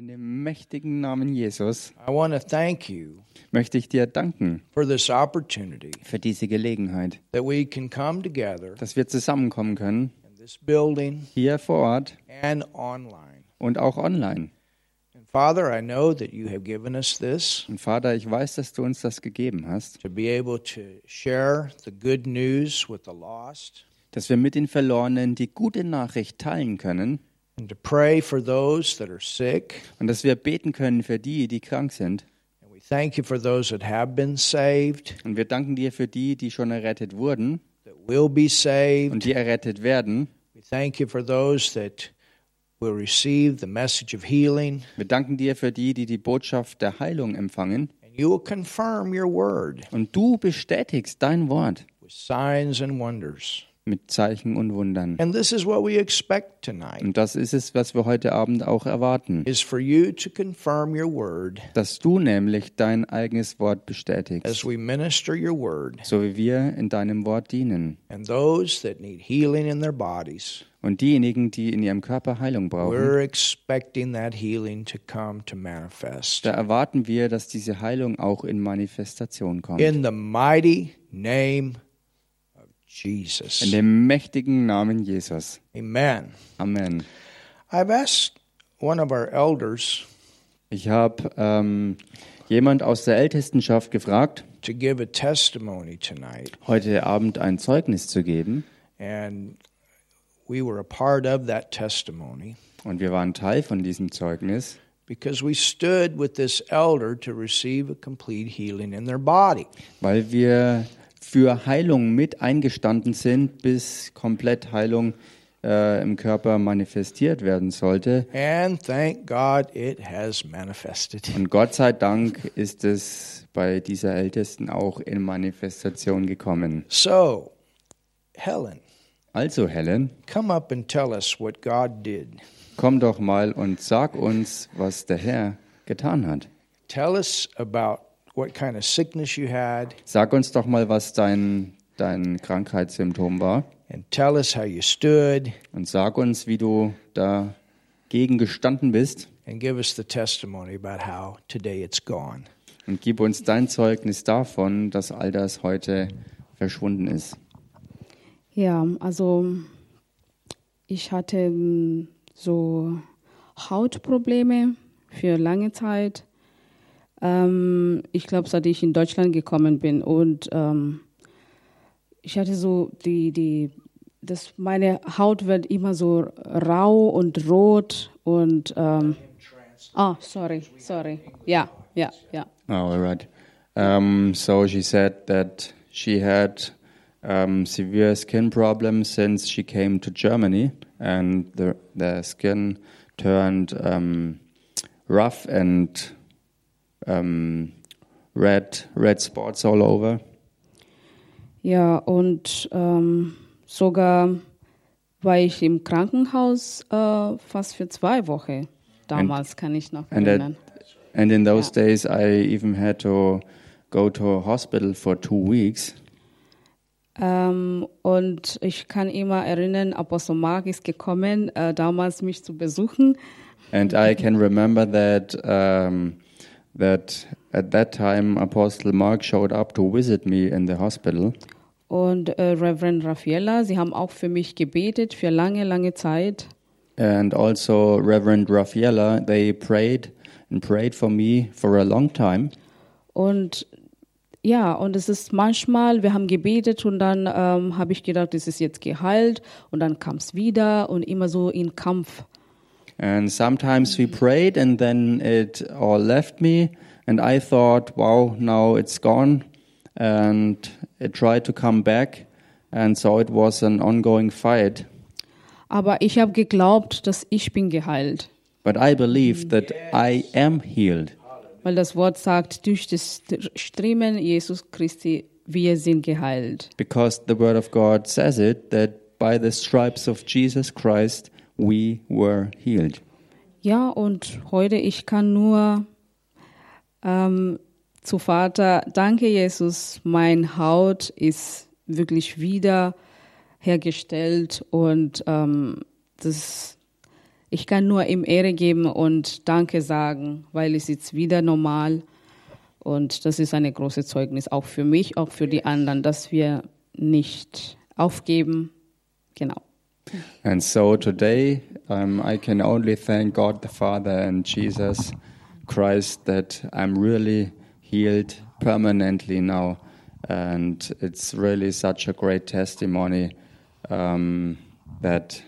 In dem mächtigen Namen Jesus I want to thank you möchte ich dir danken for this opportunity für diese Gelegenheit, that we can come together dass wir zusammenkommen können, in this building hier vor Ort and online. und auch online. And Father, I know that you have given us this Und Vater, ich weiß, dass du uns das gegeben hast, to be able to share the good news with the lost dass wir mit den Verlorenen die gute Nachricht teilen können and to pray for those that are sick. und dass wir beten können für die, die krank sind. And we thank you for those that have been saved, Und wir danken dir für die, die schon errettet wurden that will be saved. und die errettet werden. We thank you for those that will receive the message of healing. Wir danken dir für die, die die Botschaft der Heilung empfangen. And you will confirm your word Und du bestätigst dein Wort with signs and wonders. Mit Zeichen und Wundern. And this is what we expect tonight Und das ist es, was wir heute Abend auch erwarten. is for you to confirm your word Dass du nämlich dein eigenes Wort bestätigst, as we minister your word so wie wir in deinem Wort dienen. and those that need healing in their bodies. Und diejenigen, die in ihrem Körper Heilung brauchen, da erwarten wir, dass diese Heilung auch in Manifestation kommt. In the mighty name of Jesus. In dem mächtigen Namen Jesus. Amen. Amen. I've asked one of our elders Ich habe ähm, jemand aus der Ältestenschaft gefragt, to give a testimony tonight, heute Abend ein Zeugnis zu geben. and we were a part of that testimony Und wir waren Teil von diesem Zeugnis, because we stood with this elder to receive a complete healing in their body. weil wir für Heilung mit eingestanden sind, bis komplett Heilung äh, im Körper manifestiert werden sollte. And thank God it has manifested. Und Gott sei Dank ist es bei dieser Ältesten auch in Manifestation gekommen. So, Helen, Also Helen, come up and tell us what God did. komm doch mal und sag uns, was der Herr getan hat. Tell us about what kind of sickness you had, Sag uns doch mal, was dein, dein Krankheitssymptom war. and tell us how you stood, Und sag uns, wie du dagegen gestanden bist. and give us the testimony about how today it's gone. Und gib uns dein Zeugnis davon, dass all das heute verschwunden ist. Ja, also ich hatte mm, so Hautprobleme für lange Zeit. Ähm, ich glaube, seit ich in Deutschland gekommen bin und ähm, ich hatte so die die das meine Haut wird immer so rau und rot und ähm, ah sorry sorry ja ja ja Oh, all right. Um, so she said that she had um, severe skin problems since she came to Germany, and the the skin turned um, rough and um, red red spots all over. Ja, und ähm, sogar war ich im Krankenhaus äh, fast für zwei Wochen. Damals kann ich noch And erinnern. and in those Yeah. days, I even had to go to a hospital for two weeks. Ähm, und ich kann immer erinnern, Apostel Mark ist gekommen, äh, damals mich zu besuchen. And I can remember that um, that at that time Apostle Mark showed up to visit me in the hospital, Und äh, Reverend Raffaella, sie haben auch für mich gebetet für lange, lange Zeit. and also Reverend Raffaella. They prayed and prayed for me for a long time. Und ja, und es ist manchmal, wir haben gebetet und dann ähm, habe ich gedacht, es ist jetzt geheilt und dann kam es wieder und immer so in Kampf. And sometimes we prayed, and then it all left me, and I thought, "Wow, now it's gone," and it tried to come back, and so it was an ongoing fight. Aber ich habe geglaubt, dass ich bin geheilt. But I believe that I am healed. Weil das Wort sagt, durch das Striemen Jesus Christi, wir sind geheilt. because the word of God says it that by the stripes of Jesus Christ we were healed. Ja, und heute, ich kann nur ähm, zu Vater, danke Jesus, mein Haut ist wirklich wieder hergestellt und ähm, das, ich kann nur ihm Ehre geben und Danke sagen, weil es jetzt wieder normal und das ist eine große Zeugnis auch für mich, auch für die anderen, dass wir nicht aufgeben. Genau. And so today, um, I can only thank God the Father and Jesus Christ that I'm really healed permanently now. And it's really such a great testimony um, that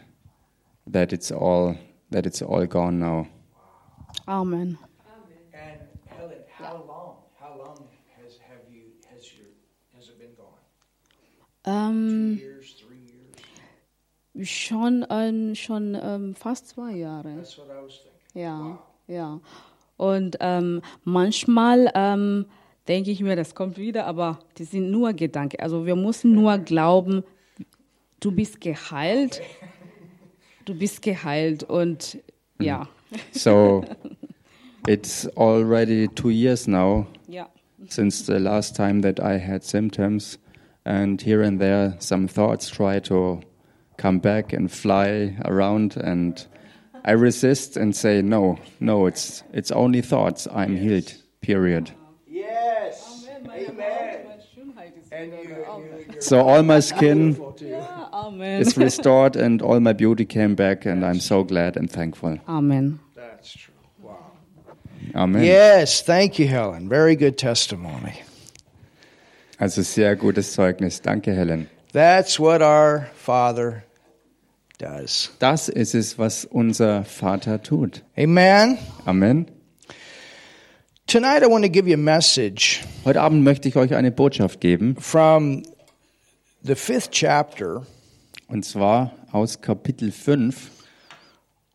that it's all that it's all gone now. Amen. And Helen, how long? How long has have you has your has it been gone? Years, years? Schon ähm, schon ähm, fast zwei Jahre. That's what I was thinking. Ja, ja. Und ähm, manchmal ähm, denke ich mir, das kommt wieder, aber die sind nur Gedanken. Also wir müssen nur glauben, du bist geheilt. Du bist geheilt und ja. So it's already two years now Ja. since the last time that I had symptoms, and here and there some thoughts try to come back and fly around, and I resist and say, "No, no, it's it's only thoughts. I'm healed." Period. Yes. Amen. And you, you So all my skin Ja, Amen. is restored, and all my beauty came back, and I'm so glad and thankful. Amen. that's true. Wow. Amen. Yes, thank you, Helen. Very good testimony. Also sehr gutes Zeugnis. Danke, Helen. That's what our Father does. Das ist es, was unser Vater tut. Amen. Amen. Tonight I want to give you a message Heute Abend möchte ich euch eine Botschaft geben, from the fifth chapter und zwar aus Kapitel 5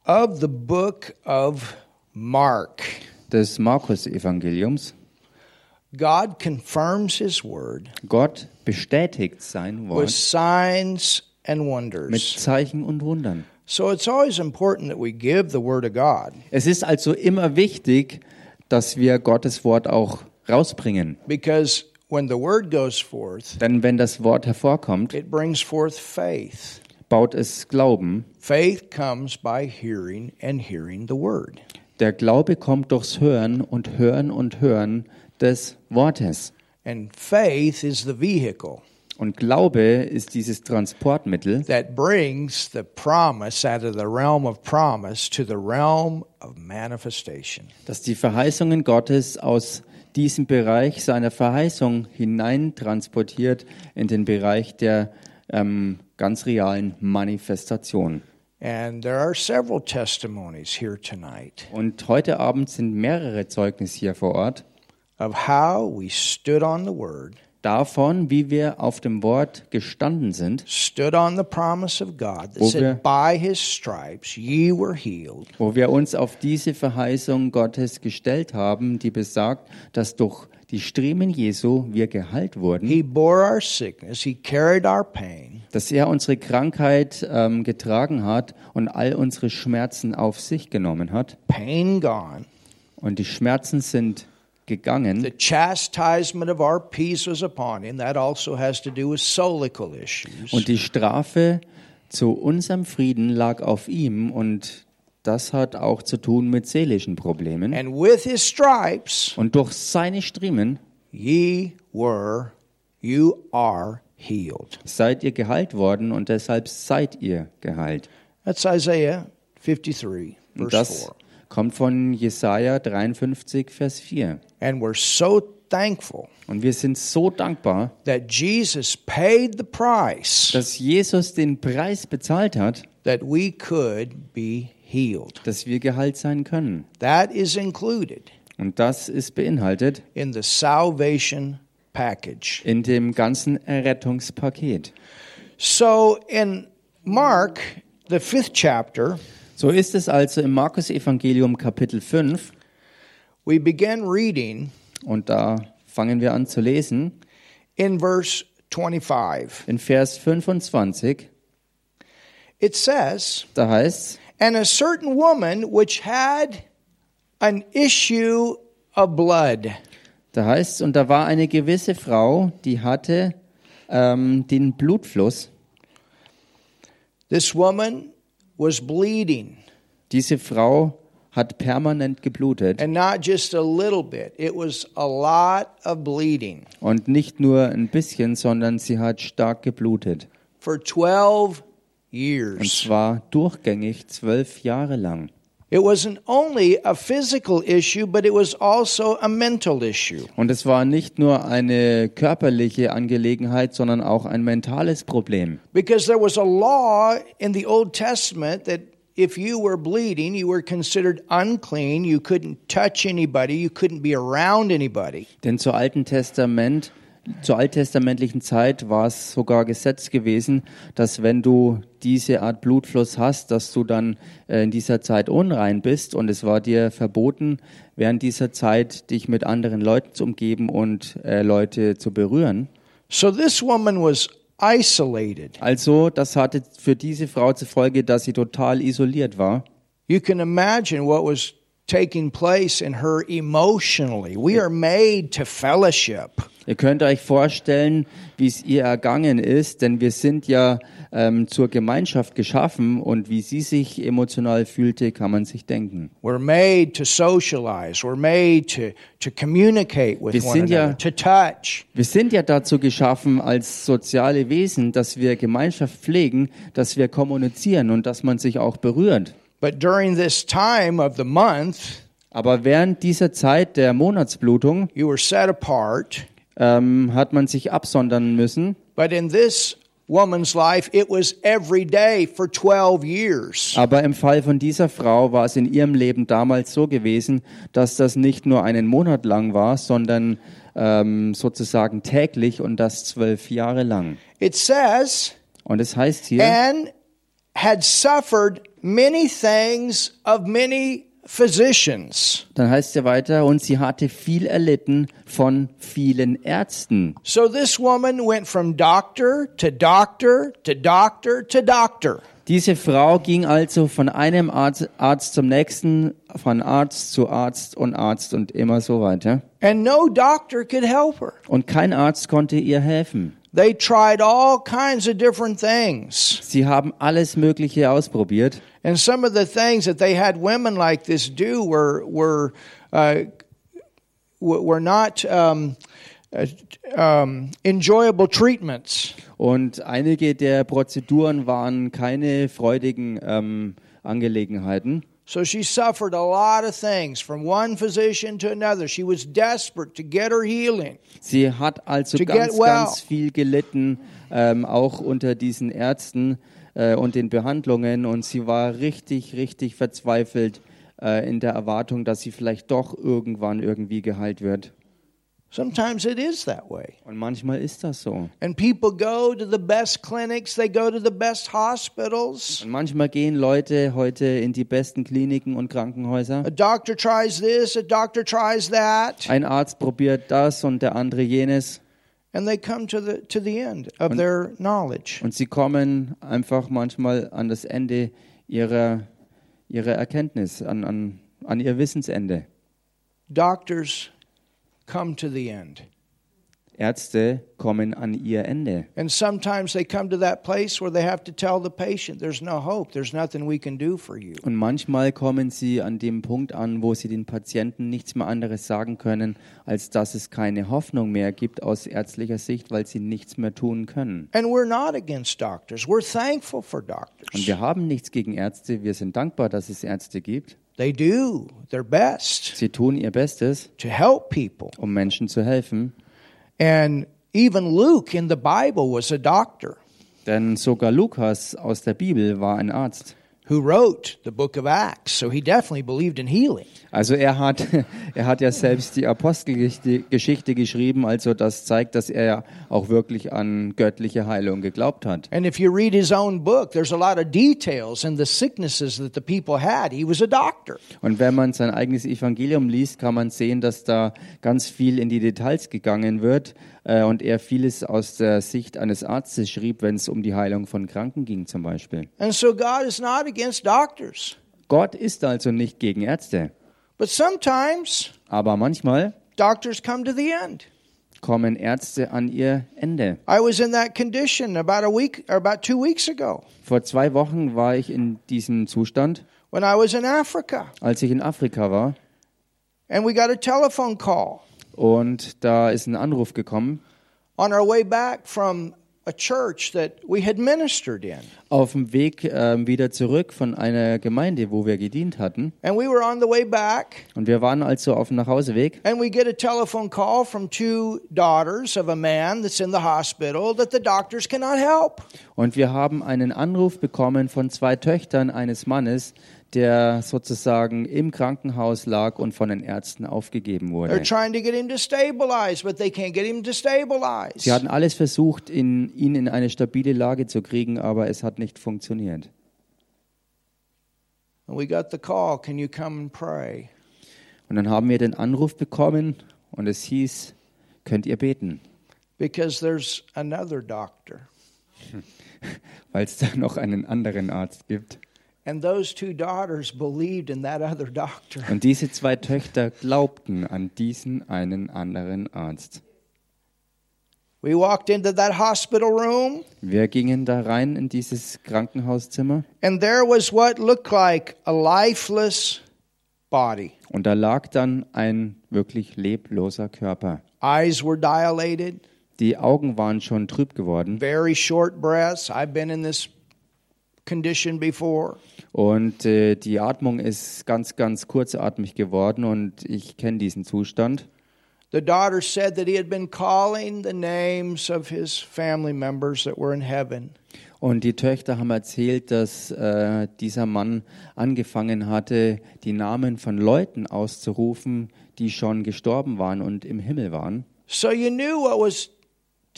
of the book of Mark. des Markus-Evangeliums. God confirms his word Gott bestätigt sein with Wort signs and mit wonders. Zeichen und Wundern. So it's always important that we give the word of God Es ist also immer wichtig, dass wir Gottes Wort auch rausbringen. because when the word goes forth, Denn wenn das Wort hervorkommt, it brings forth faith. baut es Glauben. Faith comes by hearing and hearing the word. Der Glaube kommt durchs Hören und Hören und Hören des Wortes. And faith is the vehicle Und Glaube ist dieses Transportmittel, that brings the promise out of the realm of promise to the realm of manifestation. das die Verheißungen Gottes aus diesem Bereich seiner Verheißung hineintransportiert in den Bereich der ähm, ganz realen Manifestation. And there are several testimonies here tonight Und heute Abend sind mehrere Zeugnisse hier vor Ort of how we stood on the word, davon, wie wir auf dem Wort gestanden sind, stood on the promise of God that Wo wir- said, By his stripes ye were healed. wo wir uns auf diese Verheißung Gottes gestellt haben, die besagt, dass durch die Striemen Jesu wir geheilt wurden, He bore our sickness, he carried our pain, dass er unsere Krankheit ähm, getragen hat und all unsere Schmerzen auf sich genommen hat. pain gone. Und die Schmerzen sind gegangen. The chastisement of our peace was upon him. That also has to do with solical issues. Und die Strafe zu unserem Frieden lag auf ihm und das hat auch zu tun mit seelischen Problemen. And with his stripes, Und durch seine Striemen ye were, you are healed. seid ihr geheilt worden und deshalb seid ihr geheilt. That's Isaiah 53, Und verse das 4. kommt von Jesaja 53, Vers 4. And we're so thankful Und wir sind so dankbar, that Jesus paid the price dass Jesus den Preis bezahlt hat, that we could be healed. dass wir geheilt sein können. That is included Und das ist beinhaltet in the salvation package. in dem ganzen Errettungspaket. So in Mark, the fifth chapter, So ist es also im Markus Evangelium Kapitel 5 we began reading und da fangen wir an zu lesen in verse 25. in Vers 25. It says, Da heißt And a certain woman which had an issue of blood. da heißt und da war eine gewisse Frau, die hatte ähm, den Blutfluss. This woman was bleeding Diese Frau hat permanent geblutet And not just a little bit, it was a lot of bleeding. und nicht nur ein bisschen, sondern sie hat stark geblutet. For 12 Und years. zwar durchgängig zwölf Jahre lang. It wasn't only a physical issue, but it was also a mental issue. Und es war nicht nur eine körperliche Angelegenheit, sondern auch ein mentales Problem. Because there was a law in the Old Testament that if you were bleeding, you were considered unclean. You couldn't touch anybody. You couldn't be around anybody. Denn zur Alten Testament, zur alttestamentlichen Zeit war es sogar Gesetz gewesen, dass wenn du diese Art Blutfluss hast, dass du dann äh, in dieser Zeit unrein bist und es war dir verboten, während dieser Zeit dich mit anderen Leuten zu umgeben und äh, Leute zu berühren. So this woman was isolated. Also, das hatte für diese Frau zur Folge, dass sie total isoliert war. You can imagine what was taking place in her emotionally. We are made to fellowship. Ihr könnt euch vorstellen, wie es ihr ergangen ist, denn wir sind ja ähm, zur Gemeinschaft geschaffen und wie sie sich emotional fühlte, kann man sich denken. We're made to socialize. We're made to, to communicate with Wir one sind ja- another, to touch. Wir sind ja dazu geschaffen als soziale Wesen, dass wir Gemeinschaft pflegen, dass wir kommunizieren und dass man sich auch berührt. But during this time of the month, Aber während dieser Zeit der Monatsblutung you were set apart. ähm, hat man sich absondern müssen. But in this woman's life, it was every day for 12 years. Aber im Fall von dieser Frau war es in ihrem Leben damals so gewesen, dass das nicht nur einen Monat lang war, sondern ähm, sozusagen täglich und das zwölf Jahre lang. It says, Und es heißt hier, and had suffered many things of many physicians. dann heißt es ja weiter, und sie hatte viel erlitten von vielen Ärzten. So this woman went from doctor to doctor to doctor to doctor. Diese Frau ging also von einem Arzt, Arzt zum nächsten, von Arzt zu Arzt und Arzt und immer so weiter. And no doctor could help her. Und kein Arzt konnte ihr helfen. They tried all kinds of different things. Sie haben alles Mögliche ausprobiert. And some of the things that they had women like this do were were uh, were not um, uh, um, enjoyable treatments. Und einige der Prozeduren waren keine freudigen ähm, Angelegenheiten. So she suffered a lot of things from one physician to another. She was desperate to get her healing. Sie hat also ganz, well. ganz viel gelitten, ähm, auch unter diesen Ärzten äh, und den Behandlungen. Und sie war richtig, richtig verzweifelt äh, in der Erwartung, dass sie vielleicht doch irgendwann irgendwie geheilt wird. Sometimes it is that way. Und manchmal ist das so. And people go to the best clinics, they go to the best hospitals. Und manchmal gehen Leute heute in die besten Kliniken und Krankenhäuser. A doctor tries this, a doctor tries that, Ein Arzt probiert das und der andere jenes. and they come to the to the end of their knowledge. Und sie kommen einfach manchmal an das Ende ihrer, ihrer Erkenntnis, an, an, an ihr Wissensende. Doctors come to the end. Ärzte kommen an ihr Ende. And sometimes they come to that place where they have to tell the patient, there's no hope, there's nothing we can do for you. Und manchmal kommen sie an dem Punkt an, wo sie den Patienten nichts mehr anderes sagen können, als dass es keine Hoffnung mehr gibt aus ärztlicher Sicht, weil sie nichts mehr tun können. And we're not against doctors. We're thankful for Und doctors. wir haben nichts gegen Ärzte. Wir sind dankbar, dass es Ärzte gibt. They do their best Sie tun ihr Bestes, to help people. um Menschen zu helfen. And even Luke in the Bible was a doctor Denn sogar Lukas aus der Bibel war ein Arzt. Who wrote the book of Acts. So he definitely believed in healing. Also er hat, er hat ja selbst die Apostelgeschichte Geschichte geschrieben, also das zeigt, dass er ja auch wirklich an göttliche Heilung geglaubt hat. And if you read his own book, there's a lot of details in the sicknesses that the people had. He was a doctor. Und wenn man sein eigenes Evangelium liest, kann man sehen, dass da ganz viel in die Details gegangen wird äh, und er vieles aus der Sicht eines Arztes schrieb, wenn es um die Heilung von Kranken ging zum Beispiel. And so God is not against doctors. Gott ist also nicht gegen Ärzte, But sometimes aber manchmal doctors come to the end. kommen Ärzte an ihr Ende. I was in that condition about a week or about two weeks ago Vor zwei Wochen war ich in diesem Zustand. when I was in Africa. als ich in Afrika war. And we got a telephone call Und da ist ein Anruf gekommen. on our way back from a church that we had ministered in. Auf dem Weg ähm, wieder zurück von einer Gemeinde, wo wir gedient hatten. And we were on the way back, Und wir waren also auf dem Nachhauseweg. and we get a telephone call from two daughters of a man that's in the hospital that the doctors cannot help. Und wir haben einen Anruf bekommen von zwei Töchtern eines Mannes, der sozusagen im Krankenhaus lag und von den Ärzten aufgegeben They're wurde. trying to get him to stabilize, but they can't get him to stabilize. Sie hatten alles versucht, ihn in eine stabile Lage zu kriegen, aber es hat nicht funktioniert. And we got the call, can you come and pray? Und dann haben wir den Anruf bekommen und es hieß, könnt ihr beten, Because there's another doctor. weil es da noch einen anderen Arzt gibt. And those two daughters believed in that other doctor. Und diese zwei Töchter glaubten an diesen einen anderen Arzt. We walked into that hospital room, Wir gingen da rein in dieses Krankenhauszimmer and there was what looked like a lifeless body. und da lag dann ein wirklich lebloser Körper. Eyes were dilated, Die Augen waren schon trüb geworden very short breaths. I've been in this condition before. und äh, die Atmung ist ganz, ganz kurzatmig geworden und ich kenne diesen Zustand. The daughter said that he had been calling the names of his family members that were in heaven. Und die Töchter haben erzählt, dass äh, dieser Mann angefangen hatte, die Namen von Leuten auszurufen, die schon gestorben waren und im Himmel waren. So you knew what was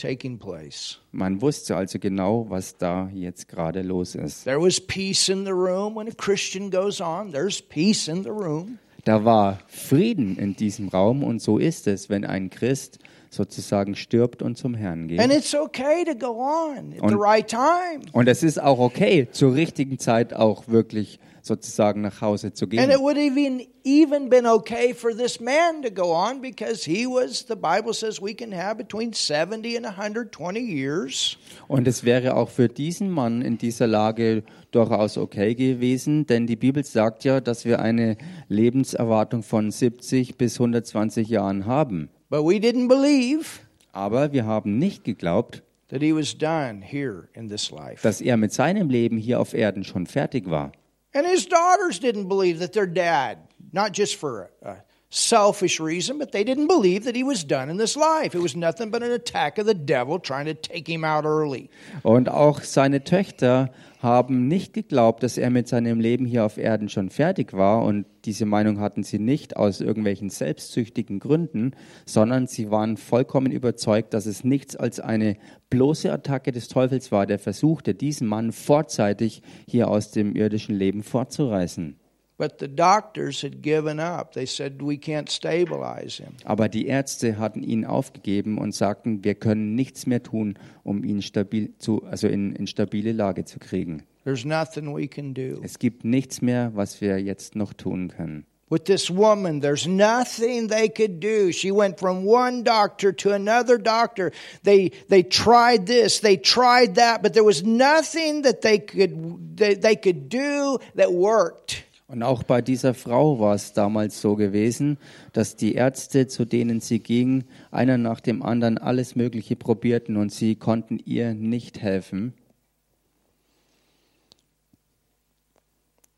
taking place. Man wusste also genau, was da jetzt gerade los ist. There was peace in the room. When a Christian goes on, there's peace in the room. Da war Frieden in diesem Raum und so ist es, wenn ein Christ sozusagen stirbt und zum Herrn And geht. it's okay to go on at the Und- right time. Und es ist auch okay, zur richtigen Zeit auch wirklich sozusagen nach Hause zu And it gehen. would even, even been okay for this man to go on because he was, the Bible says we can have between 70 and 120 years. Und es wäre auch für diesen Mann in dieser Lage durchaus okay gewesen, denn die Bibel sagt ja, dass wir eine Lebenserwartung von 70 bis 120 Jahren haben. But we didn't believe Aber wir haben nicht geglaubt, that he was done here in this life. dass er mit seinem Leben hier auf Erden schon fertig war. And his daughters didn't believe that their dad, not just for a, selfish reason, but they didn't believe that he was done in this life. It was nothing but an attack of the devil trying to take him out early. Und auch seine Töchter haben nicht geglaubt, dass er mit seinem Leben hier auf Erden schon fertig war. Und diese Meinung hatten sie nicht aus irgendwelchen selbstsüchtigen Gründen, sondern sie waren vollkommen überzeugt, dass es nichts als eine bloße Attacke des Teufels war, der versuchte, diesen Mann vorzeitig hier aus dem irdischen Leben fortzureißen. But the doctors had given up. They said, We can't stabilize him. Aber die Ärzte hatten ihn aufgegeben und sagten, wir können nichts mehr tun, um ihn stabil zu, also in, in stabile Lage zu kriegen. There's nothing we can do. Es gibt nichts mehr, was wir jetzt noch tun können. With this woman, there's nothing they could do. She went from one doctor to another doctor. They they tried this, they tried that, but there was nothing that they could they, they could do that worked. Und auch bei dieser Frau war es damals so gewesen, dass die Ärzte, zu denen sie ging, einer nach dem anderen alles Mögliche probierten und sie konnten ihr nicht helfen.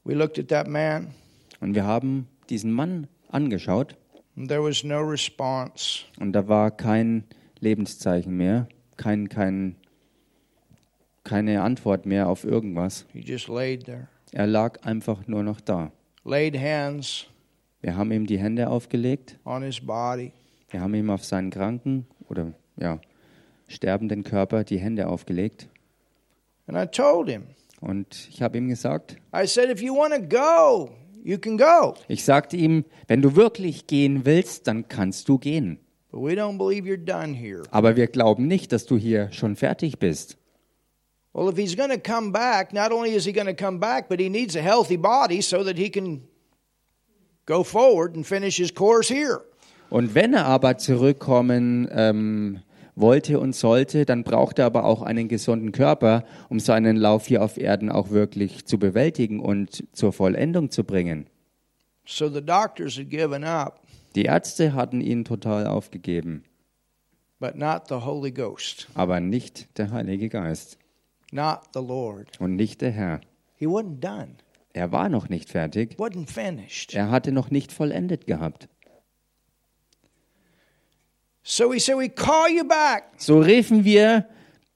We looked at that man, Und wir haben diesen Mann angeschaut and there was no response. und da war kein Lebenszeichen mehr, kein, kein, keine Antwort mehr auf irgendwas. He just laid there. Er lag einfach nur noch da. Laid hands Wir haben ihm die Hände aufgelegt, on his body. wir haben ihm auf seinen kranken oder ja, sterbenden Körper die Hände aufgelegt. And I told him, Und ich habe ihm gesagt, I said, if you want to go, you can go. ich sagte ihm, wenn du wirklich gehen willst, dann kannst du gehen. But we don't believe you're done here. Aber wir glauben nicht, dass du hier schon fertig bist. Well, if he's going to come back, not only is he going to come back, but he needs a healthy body so that he can go forward and finish his course here. Und wenn er aber zurückkommen ähm, wollte und sollte, dann braucht er aber auch einen gesunden Körper, um seinen Lauf hier auf Erden auch wirklich zu bewältigen und zur Vollendung zu bringen. So the doctors had given up, Die Ärzte hatten ihn total aufgegeben, but not the Holy Ghost, aber nicht der Heilige Geist not the Lord. und nicht der Herr. He wasn't done, Er war noch nicht fertig, wasn't finished. er hatte noch nicht vollendet gehabt. So he said, We call you back So riefen wir,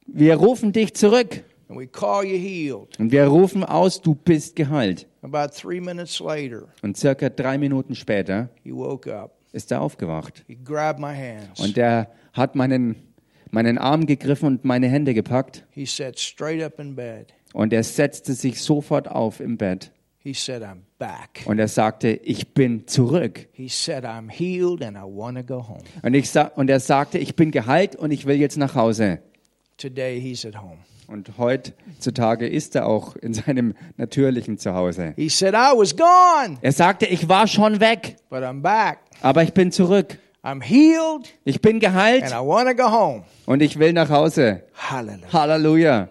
wir rufen dich zurück and we call you healed. und wir rufen aus, du bist geheilt. About three minutes later, Und circa drei Minuten später he woke up. ist er aufgewacht. He grabbed my hands. Und er hat meinen, meinen Arm gegriffen und meine Hände gepackt. He sat straight up in bed. Und er setzte sich sofort auf im Bett. He said, I'm back. Und er sagte, ich bin zurück. He said, I'm healed and I want to go home. Und, ich sa und er sagte, ich bin geheilt und ich will jetzt nach Hause. Today he's at home. Und heutzutage ist er auch in seinem natürlichen Zuhause. He said, I was gone, Er sagte, ich war schon weg, but I'm back. aber ich bin zurück. I'm healed Ich bin geheilt and I want to go home. und ich will nach Hause. Hallelujah. Halleluja.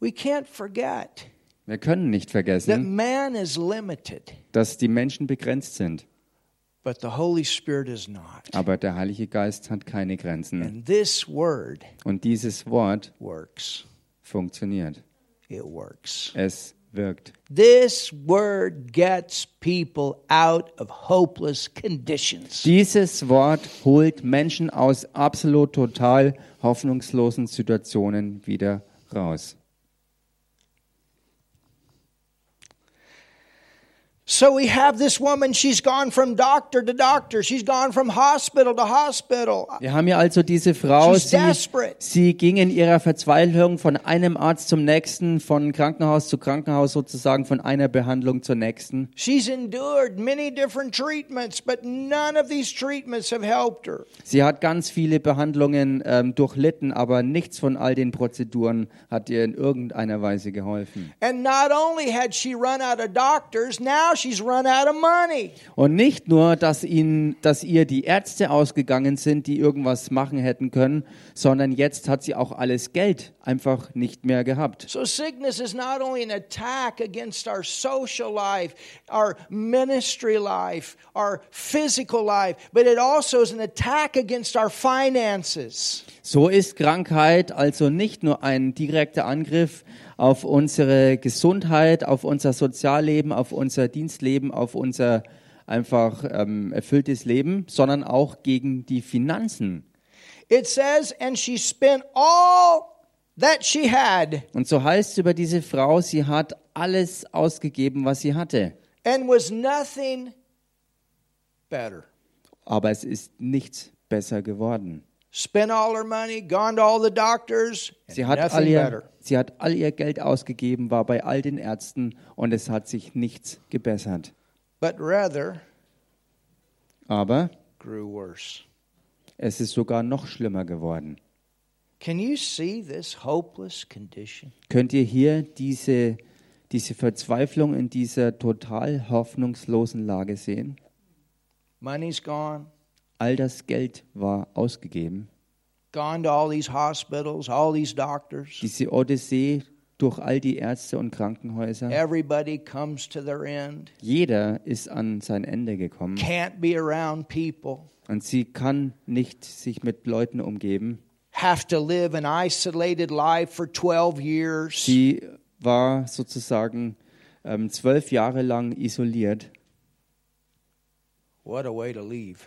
We can't forget Wir können nicht that vergessen, man is limited, dass die Menschen begrenzt sind. but the Holy Spirit is not. Aber der Heilige Geist hat keine Grenzen. And this word Und dieses Wort works. funktioniert. It works. Es wirkt. This word gets people out of hopeless conditions. Dieses Wort holt Menschen aus absolut total hoffnungslosen Situationen wieder raus. So we have this woman, she's gone from doctor to doctor, she's gone from hospital to hospital. Wir haben hier also diese Frau, She's sie, desperate. sie ging in ihrer Verzweiflung von einem Arzt zum nächsten, von Krankenhaus zu Krankenhaus sozusagen, von einer Behandlung zur nächsten. She's endured many different treatments, but none of these treatments have helped her. Sie hat ganz viele Behandlungen ähm, durchlitten, aber nichts von all den Prozeduren hat ihr in irgendeiner Weise geholfen. And not only had she run out of doctors, now she's run out of money. Und nicht nur, dass, ihnen, dass ihr die Ärzte ausgegangen sind, die irgendwas machen hätten können, sondern jetzt hat sie auch alles Geld einfach nicht mehr gehabt. So sickness is not only an attack against our social life, our ministry life, our physical life, but it also is an attack against our finances. So ist Krankheit also nicht nur ein direkter Angriff auf unsere Gesundheit, auf unser Sozialleben, auf unser Dienstleben, auf unser einfach ähm, erfülltes Leben, sondern auch gegen die Finanzen. It says, and she spent all that she had Und so heißt es über diese Frau, sie hat alles ausgegeben, was sie hatte. and was nothing better. Aber es ist nichts besser geworden. Spent all her money, gone to all the doctors, Sie hat, all ihr, better. sie hat all ihr Geld ausgegeben, war bei all den Ärzten und es hat sich nichts gebessert. But rather Aber grew worse. es ist sogar noch schlimmer geworden. Can you see this hopeless condition? Könnt ihr hier diese, diese Verzweiflung in dieser total hoffnungslosen Lage sehen? Money's gone, All das Geld war ausgegeben. gone to all these hospitals, all these doctors. Diese Odyssee durch all die Ärzte und Krankenhäuser. Everybody comes to their end. Jeder ist an sein Ende gekommen Can't be around people. und sie kann nicht sich mit Leuten umgeben. Have to live an isolated life for 12 years. Sie war sozusagen ähm, zwölf Jahre lang isoliert. What a way to leave.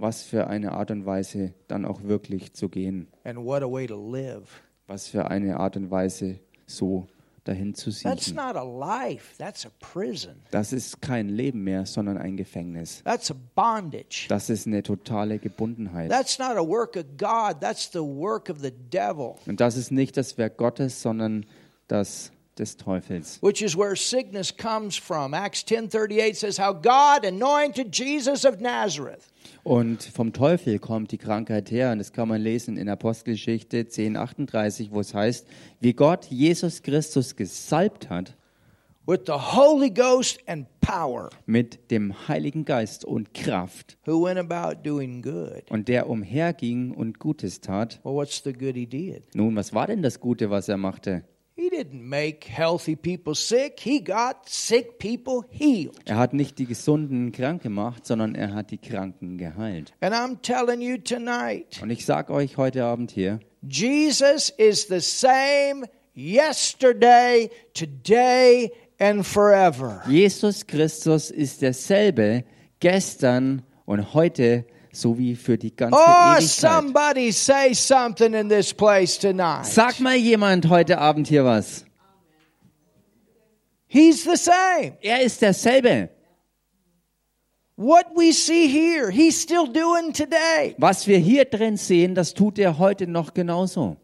Was für eine Art und Weise dann auch wirklich zu gehen. And what a way to live. Was für eine Art und Weise so dahin zu That's siechen. not a life, that's a prison. Das ist kein Leben mehr, sondern ein Gefängnis. That's a bondage. Das ist eine totale Gebundenheit. That's not a work of God, that's the work of the devil, Und das ist nicht das Werk Gottes, sondern das des Teufels. which is where sickness comes from. Acts 10:38 says how God anointed Jesus of Nazareth Und vom Teufel kommt die Krankheit her. Und das kann man lesen in Apostelgeschichte 10,38, wo es heißt, wie Gott Jesus Christus gesalbt hat with the Holy Ghost and power, mit dem Heiligen Geist und Kraft who went about doing good. und der umherging und Gutes tat. Well, what's the good he did? Nun, was war denn das Gute, was er machte? He didn't make healthy people sick, he got sick people healed. Er hat nicht die Gesunden krank gemacht, sondern er hat die Kranken geheilt. And I'm telling you tonight, Und ich sage euch heute Abend hier, Jesus is the same yesterday, today, and forever. Jesus Christus ist derselbe gestern und heute sowie für die ganze Oh, Ewigkeit. somebody say something in this place tonight. Sag mal jemand heute Abend hier was. He's the same. Er ist derselbe. What we see here, he's still doing today. Was wir hier drin sehen, das tut er heute noch genauso.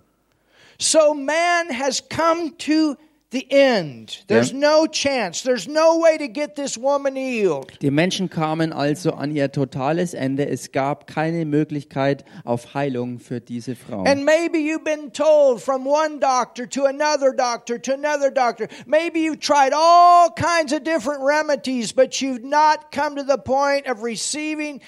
So man has come to the end. There's no chance. There's no way to get this woman healed. Die Menschen kamen also an ihr totales Ende. Es gab keine Möglichkeit auf Heilung für diese Frau. And maybe you've been told from one doctor to another doctor to another doctor. Maybe you've tried all kinds of different remedies, but you've not come to the point of receiving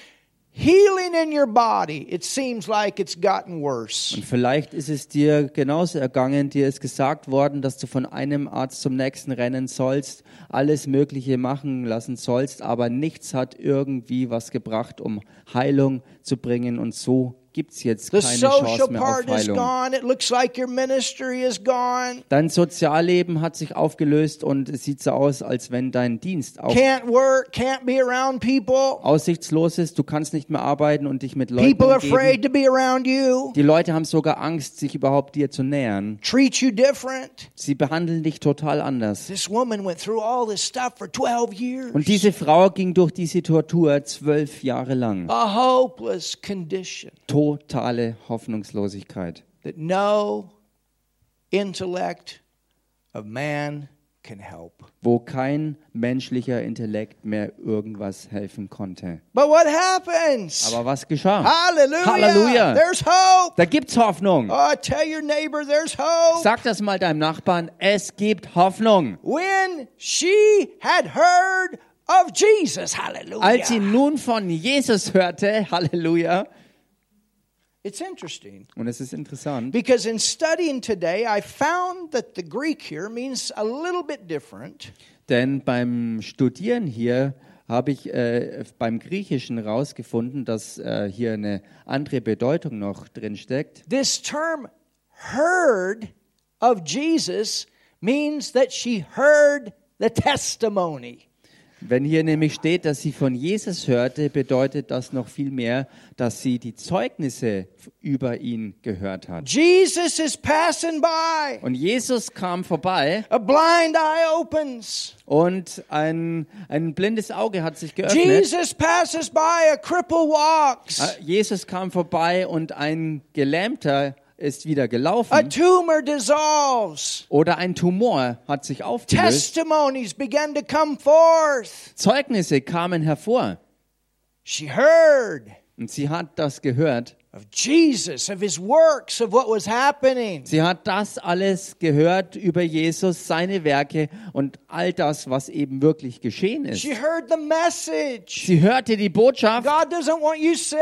healing in your body. It seems like it's gotten worse. Und vielleicht ist es dir genauso ergangen, dir ist gesagt worden, dass du von einem Arzt zum nächsten rennen sollst, alles Mögliche machen lassen sollst, aber nichts hat irgendwie was gebracht, um Heilung zu bringen. Und so gibt's jetzt The keine social Chance mehr auf part is Heilung. gone. It looks like your ministry is gone. Dein Sozialleben hat sich aufgelöst und es sieht so aus, als wenn dein Dienst auch Can't work, can't be around people. aussichtslos ist. Du kannst nicht mehr arbeiten und dich mit Leuten People are umgeben. afraid to be around you. Die Leute haben sogar Angst, sich überhaupt dir zu nähern. Treat you different. Sie behandeln dich total anders. This woman went through all this stuff for 12 years. Und diese Frau ging durch diese Tortur zwölf Jahre lang. A hopeless condition Totale Hoffnungslosigkeit. that no intellect of man can help. Wo kein menschlicher Intellekt mehr irgendwas helfen konnte. But what happens? Aber was geschah? Hallelujah. Halleluja. There's hope. Da gibt's Hoffnung. Oh, tell your neighbor there's hope. Sag das mal deinem Nachbarn, es gibt Hoffnung. When she had heard of Jesus, hallelujah. Als sie nun von Jesus hörte, Halleluja. It's interesting Und es ist interessant, because in studying today, I found that the Greek here means a little bit different. denn beim Studieren hier habe ich äh, beim Griechischen rausgefunden, dass äh, hier eine andere Bedeutung noch drin steckt. This term heard of Jesus means that she heard the testimony. Wenn hier nämlich steht, dass sie von Jesus hörte, bedeutet das noch viel mehr, dass sie die Zeugnisse über ihn gehört hat. Jesus is passing by. Und Jesus kam vorbei A blind eye opens. und ein, ein blindes Auge hat sich geöffnet. Jesus passes by. A cripple walks. Äh, Jesus kam vorbei und ein Gelähmter ist wieder A gelaufen. tumor dissolves. Oder ein Tumor hat sich aufgelöst. Testimonies began to come forth. Zeugnisse kamen hervor. She heard Und sie hat das gehört. Of Jesus, of his works, of what was happening. Sie hat das alles gehört über Jesus, seine Werke und all das, was eben wirklich geschehen ist. She heard the message. Sie hörte die Botschaft, God doesn't want you sick.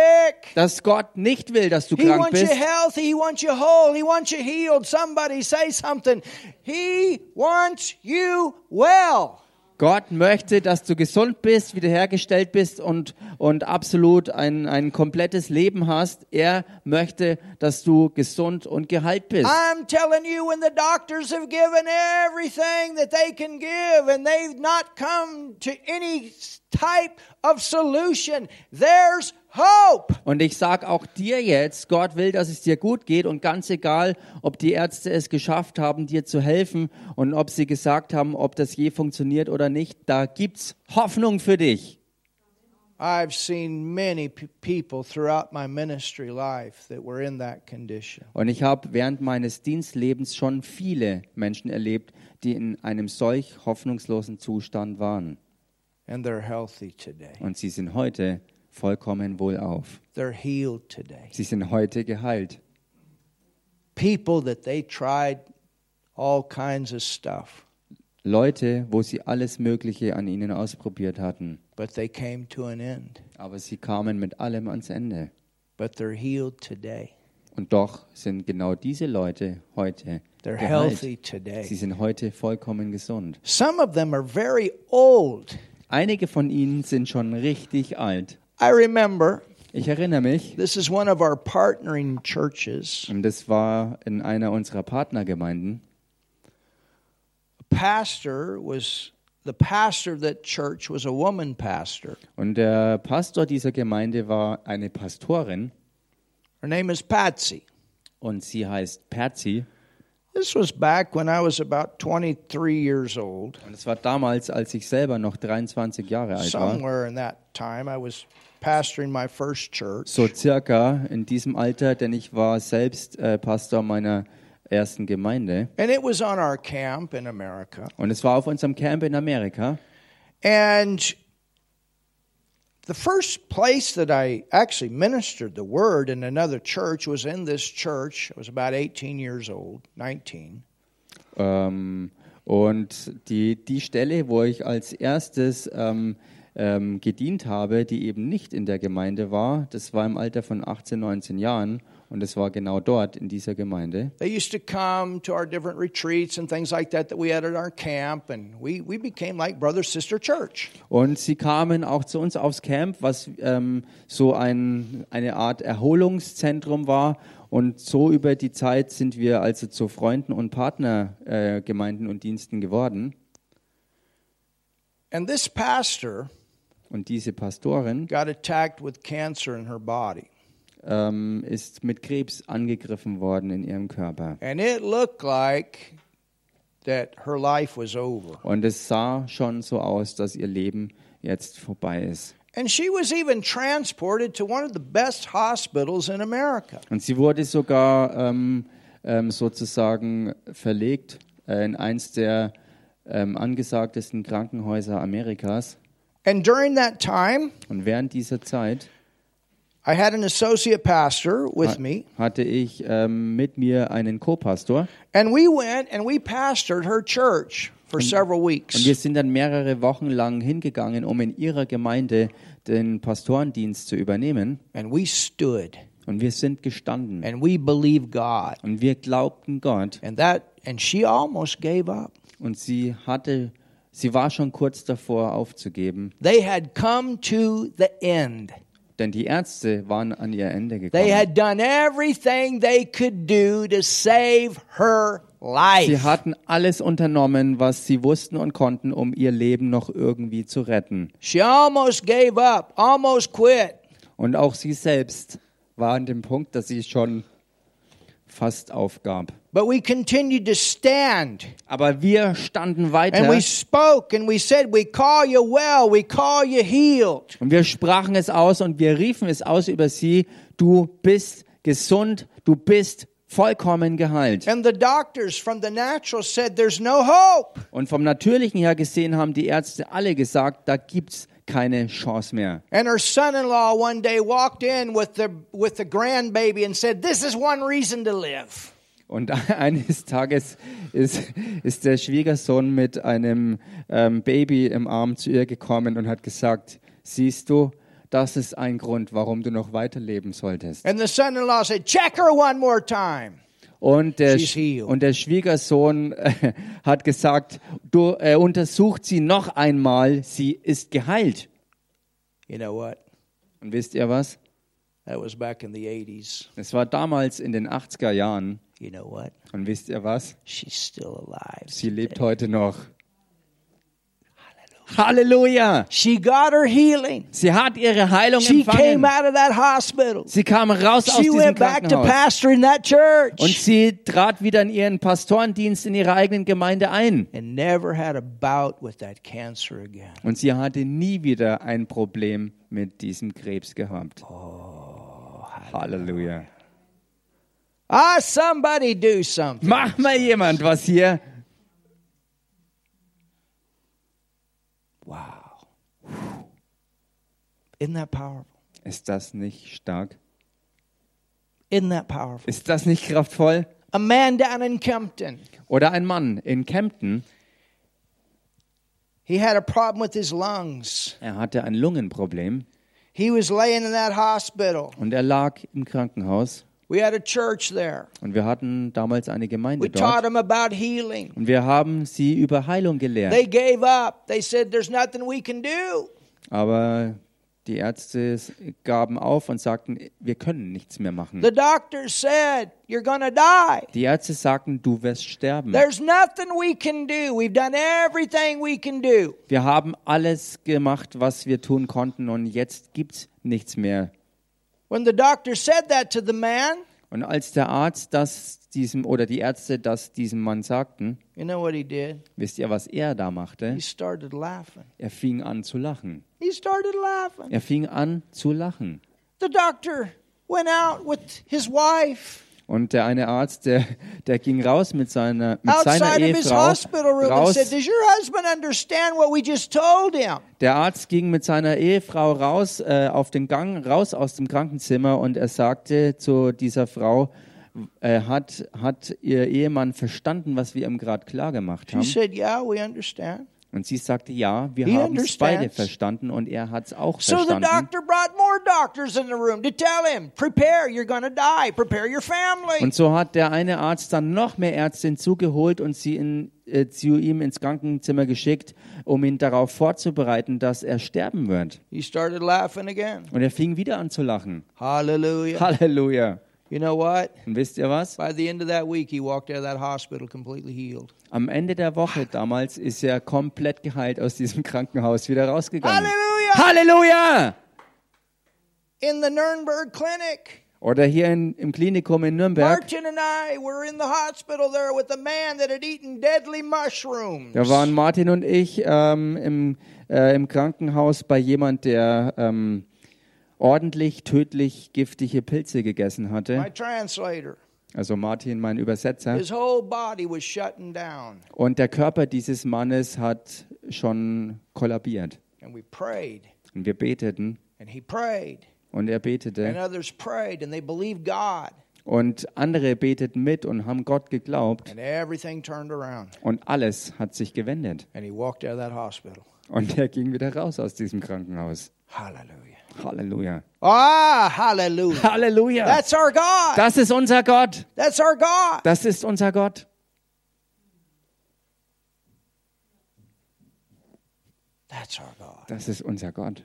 dass Gott nicht will, dass du He krank wants you bist. healthy. He wants you whole. He wants you healed. Somebody say something. He wants you well. Gott möchte, dass du gesund bist, wiederhergestellt bist und, und absolut ein, ein komplettes Leben hast. Er möchte, dass du gesund und geheilt bist. I'm telling you, when the doctors have given everything that they can give and they've not come to any type of solution, there's hope. Und ich sag auch dir jetzt, Gott will, dass es dir gut geht und ganz egal, ob die Ärzte es geschafft haben, dir zu helfen und ob sie gesagt haben, ob das je funktioniert oder nicht, da gibt's Hoffnung für dich. I've seen many people throughout my ministry life that were in that condition. Und ich habe während meines Dienstlebens schon viele Menschen erlebt, die in einem solch hoffnungslosen Zustand waren. And they're healthy today. Und sie sind heute vollkommen wohlauf. They're healed today. Sie sind heute geheilt. People that they tried all kinds of stuff. Leute, wo sie alles Mögliche an ihnen ausprobiert hatten. but they came to an end. Aber sie kamen mit allem ans Ende. But they're healed today. Und doch sind genau diese Leute heute They're geheilt. healthy Sie today. sind heute vollkommen gesund. Some of them are very old. Einige von ihnen sind schon richtig alt. I remember Ich erinnere mich, this is one of our partnering churches. und das war in einer unserer Partnergemeinden. Pastor was the pastor of that church was a woman pastor. Und der Pastor dieser Gemeinde war eine Pastorin Her name is Patsy. und sie heißt Patsy. This was back when I was about 23 years old. Und es war damals, als ich selber noch 23 Jahre alt war. Somewhere in that time, I was pastoring my first church. So circa in diesem Alter, denn ich war selbst äh, Pastor meiner ersten Gemeinde. And it was on our camp in America. Und es war auf unserem Camp in Amerika. And the first place that I actually ministered the word in another church was in this church. I was about 18 years old, 19. Ähm, und die, die Stelle, wo ich als erstes ähm, ähm, gedient habe, die eben nicht in der Gemeinde war, das war im Alter von 18, 19 Jahren. Und es war genau dort in dieser Gemeinde. They used to come to our different retreats and things like that that we had at our camp, and we, we became like brother sister church. Und sie kamen auch zu uns aufs Camp, was ähm, so ein, eine Art Erholungszentrum war. Und so über die Zeit sind wir also zu Freunden und Partnergemeinden äh, und Diensten geworden. And this pastor Und diese Pastorin got attacked with cancer in her body. ähm, ist mit Krebs angegriffen worden in ihrem Körper. And it looked like that her life was over. Und es sah schon so aus, dass ihr Leben jetzt vorbei ist. And she was even transported to one of the best hospitals in America. Und sie wurde sogar ähm, ähm, sozusagen verlegt äh, in eins der ähm, angesagtesten Krankenhäuser Amerikas. And during that time, Und während dieser Zeit I had an associate pastor with me, hatte ich ähm, mit mir einen Co-Pastor. and we went and we pastored her church for several Und wir weeks. sind dann mehrere Wochen lang hingegangen, um in ihrer Gemeinde den Pastorendienst zu übernehmen. And we stood Und wir sind gestanden. and we believed God. Und wir glaubten Gott. And that and she almost gave up. Und sie hatte, sie war schon kurz davor aufzugeben, They had come to the end. denn die Ärzte waren an ihr Ende They gekommen. had done everything they could do to save her Sie life. hatten alles unternommen, was sie wussten und konnten, um ihr Leben noch irgendwie zu retten. She almost gave up, almost quit. Und auch sie selbst war an dem Punkt, dass sie schon fast aufgab. But we continued to stand Aber wir standen weiter. and we spoke and we said, We call you well, we call you healed. und wir sprachen es aus und wir riefen es aus über sie, du bist gesund, du bist vollkommen geheilt. And the doctors from the natural said, There's no hope. Und vom Natürlichen her gesehen haben die Ärzte alle gesagt, da gibt's keine Chance mehr. And her son in law one day walked in with the, with the grandbaby and said, This is one reason to live. Und eines Tages ist, ist der Schwiegersohn mit einem ähm, Baby im Arm zu ihr gekommen und hat gesagt, siehst du, das ist ein Grund, warum du noch weiterleben solltest. And the son in law said, Check her one more time. Und der, und der Schwiegersohn äh, hat gesagt, du äh, untersucht sie noch einmal, sie ist geheilt. You know what? Und wisst ihr was? That was back in the 80s. Es war damals in den 80er Jahren. You know what? Und wisst ihr was? She's still alive. Sie lebt heute noch. Halleluja! She got her healing. Sie hat ihre Heilung She came empfangen. out of that hospital. Sie kam raus aus She diesem went back to Krankenhaus. pastoring that Und church sie trat wieder in ihren Pastorendienst in ihrer eigenen Gemeinde ein. and never had a bout with that cancer again. Und sie hatte nie wieder ein Problem mit diesem Krebs gehabt. Halleluja. Ah, somebody do something. Mach mal jemand was hier. Wow. Isn't that powerful? Ist das nicht stark? Isn't that powerful? Ist das nicht kraftvoll? A man down in Kempton. Oder ein Mann in Kempten, He had a problem with his lungs. Er hatte ein Lungenproblem He was laying in that hospital. und er lag im Krankenhaus. We had a church there. Und wir hatten damals eine We Gemeinde taught dort. him about healing. Und wir haben sie über Heilung gelehrt. They gave up. They said, There's nothing we can do. Aber die Ärzte gaben auf und sagten, wir können nichts mehr machen. The said, You're going to die. Die Ärzte sagten, du wirst sterben. There's nothing we can do. We've done everything we can do. Wir haben alles gemacht, was wir tun konnten und jetzt gibt's nichts mehr. When the doctor said that to the man, Und als der Arzt das diesem oder die Ärzte das diesem Mann sagten, you know what he did? wisst ihr, was er da machte? He started laughing. Er fing an zu lachen. He started laughing. Er fing an zu lachen. The doctor went out with his wife Und der eine Arzt, der, der ging raus mit seiner, mit seiner outside Ehefrau raus. said, Does your husband understand what we just told him? Der Arzt ging mit seiner Ehefrau raus äh, auf den Gang, raus aus dem Krankenzimmer und er sagte zu dieser Frau, äh, hat, hat ihr Ehemann verstanden, was wir ihm gerade klar gemacht She haben? said, Yeah, we understand. Und sie sagte, ja, wir He haben es beide verstanden und er hat es auch So verstanden. him, die. Und so hat der eine Arzt dann noch mehr Ärzte hinzugeholt und sie in, äh, zu ihm ins Krankenzimmer geschickt, um ihn darauf vorzubereiten, dass er sterben wird. He started laughing again. Und er fing wieder an zu lachen. Hallelujah. Halleluja. You know what? Und wisst ihr was? By the end of that week, he walked out of that hospital completely healed. Am Ende der Woche damals ist er komplett geheilt aus diesem Krankenhaus wieder rausgegangen. Hallelujah! Halleluja! In the Nuremberg Clinic, Oder hier in, im Klinikum in Nürnberg, da waren Martin und ich ähm, im, äh, im Krankenhaus bei jemand, der ähm, ordentlich, tödlich, giftige Pilze gegessen My hatte. Also Martin, mein Übersetzer. His whole body was shutting down. Und der Körper dieses Mannes hat schon kollabiert. And we prayed, Und wir beteten and he prayed, und er and betete. others prayed, and they believed God, Und andere beteten mit und haben Gott geglaubt. and everything turned around. Und alles hat sich gewendet. And he walked out of that hospital. Und er ging wieder raus aus diesem Krankenhaus. Hallelujah. Halleluja. Ah, hallelujah. Halleluja. That's our God. Das ist unser Gott. That's our God. Das ist unser Gott. That's our God. Das ist unser Gott.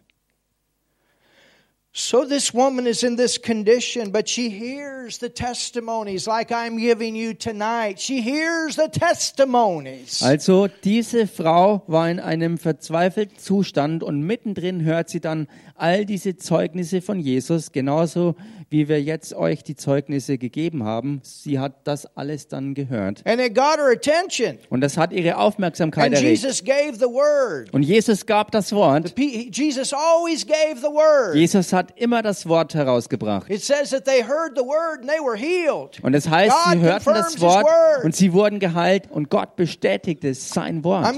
So this woman is in this condition, but she hears the testimonies like I'm giving you tonight. She hears the testimonies. Also diese Frau war in einem verzweifelten Zustand und mittendrin hört sie dann all diese Zeugnisse von Jesus, genauso wie wir jetzt euch die Zeugnisse gegeben haben. Sie hat das alles dann gehört. Und das hat ihre Aufmerksamkeit erregt. Und Jesus gab das Wort. Jesus always gave the word. Jesus hat immer das Wort herausgebracht. It says that they heard the word and they were healed. Und es heißt, sie hörten das Wort word. und sie wurden geheilt und Gott bestätigte sein Wort.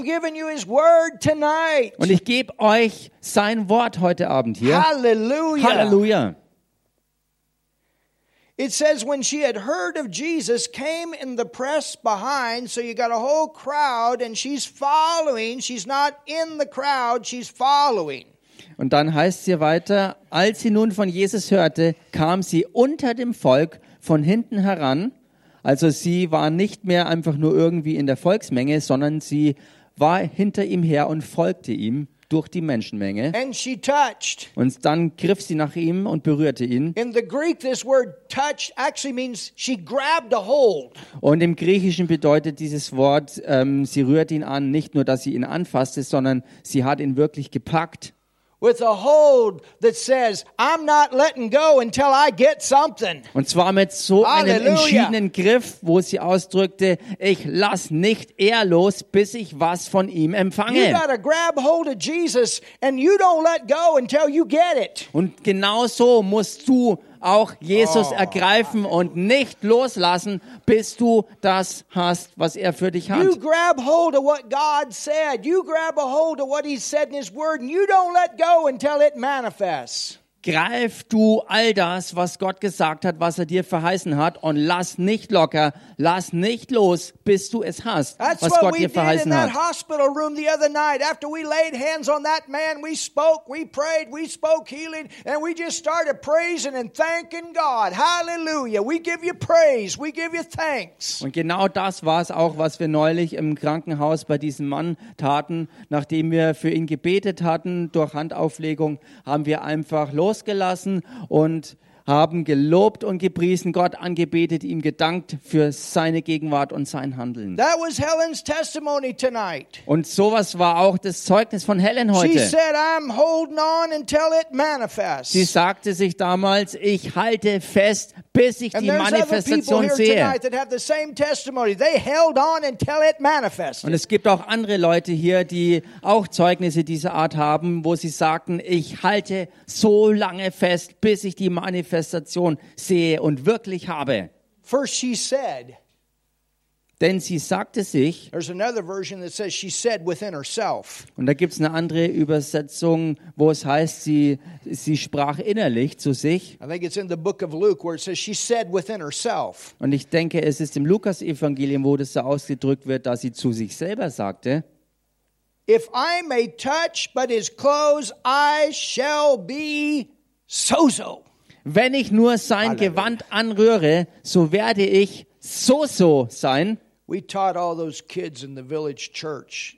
Und ich gebe euch sein Wort heute Abend hier. Hallelujah. Halleluja. It says when she had heard of Jesus, came in the press behind. So you got a whole crowd, and she's following. She's not in the crowd, she's following. Und dann heißt es hier weiter, als sie nun von Jesus hörte, kam sie unter dem Volk von hinten heran. Also sie war nicht mehr einfach nur irgendwie in der Volksmenge, sondern sie war hinter ihm her und folgte ihm durch die Menschenmenge. And she touched. Und dann griff sie nach ihm und berührte ihn. In the Greek, this word touched actually means she grabbed a hold. Und im Griechischen bedeutet dieses Wort, ähm, sie rührt ihn an, nicht nur, dass sie ihn anfasste, sondern sie hat ihn wirklich gepackt. With a hold that says, I'm not letting go until I get something. Und zwar mit so einem Halleluja. entschiedenen Griff, wo sie ausdrückte, ich lass nicht er los, bis ich was von ihm You empfange. got to grab hold of Jesus and you don't let go until you get it. Und genau so musst du auch Jesus ergreifen und nicht loslassen, bis du das hast, was er für dich You hat. grab hold of what God said. You grab a hold of what He said in His Word, and you don't let go until it manifests. Greif du all das, was Gott gesagt hat, was er dir verheißen hat und lass nicht locker, lass nicht los, bis du es hast, That's was Gott dir verheißen hat. hospital room the other night. After we laid hands on that man, we spoke, we prayed, we spoke healing, and we just started praising and thanking God. Hallelujah. We give you praise. We give you thanks. Und genau das war es auch, was wir neulich im Krankenhaus bei diesem Mann taten. Nachdem wir für ihn gebetet hatten, durch Handauflegung, haben wir einfach losgelassen und haben gelobt und gepriesen, Gott angebetet, ihm gedankt für seine Gegenwart und sein Handeln. That was Helen's testimony tonight. Und sowas war auch das Zeugnis von Helen She heute. said, I'm holding on until it manifests. Sie sagte sich damals, ich halte fest, bis ich die Manifestation here sehe. Und es gibt auch andere Leute hier, die auch Zeugnisse dieser Art haben, wo sie sagten, ich halte so lange fest, bis ich die Manifestation sehe und wirklich habe. First, she said. Denn sie sagte sich, There's another version that says she said within herself. und da gibt es eine andere Übersetzung, wo es heißt, sie, sie sprach innerlich zu sich. I think it's in the book of Luke where it says she said within herself. Und ich denke, es ist im Lukas-Evangelium, wo das so ausgedrückt wird, dass sie zu sich selber sagte, If I may touch but his clothes, I shall be sozo. Wenn ich nur sein Halleluja. Gewand anrühre, so werde ich so so sein. We taught all those kids in the village church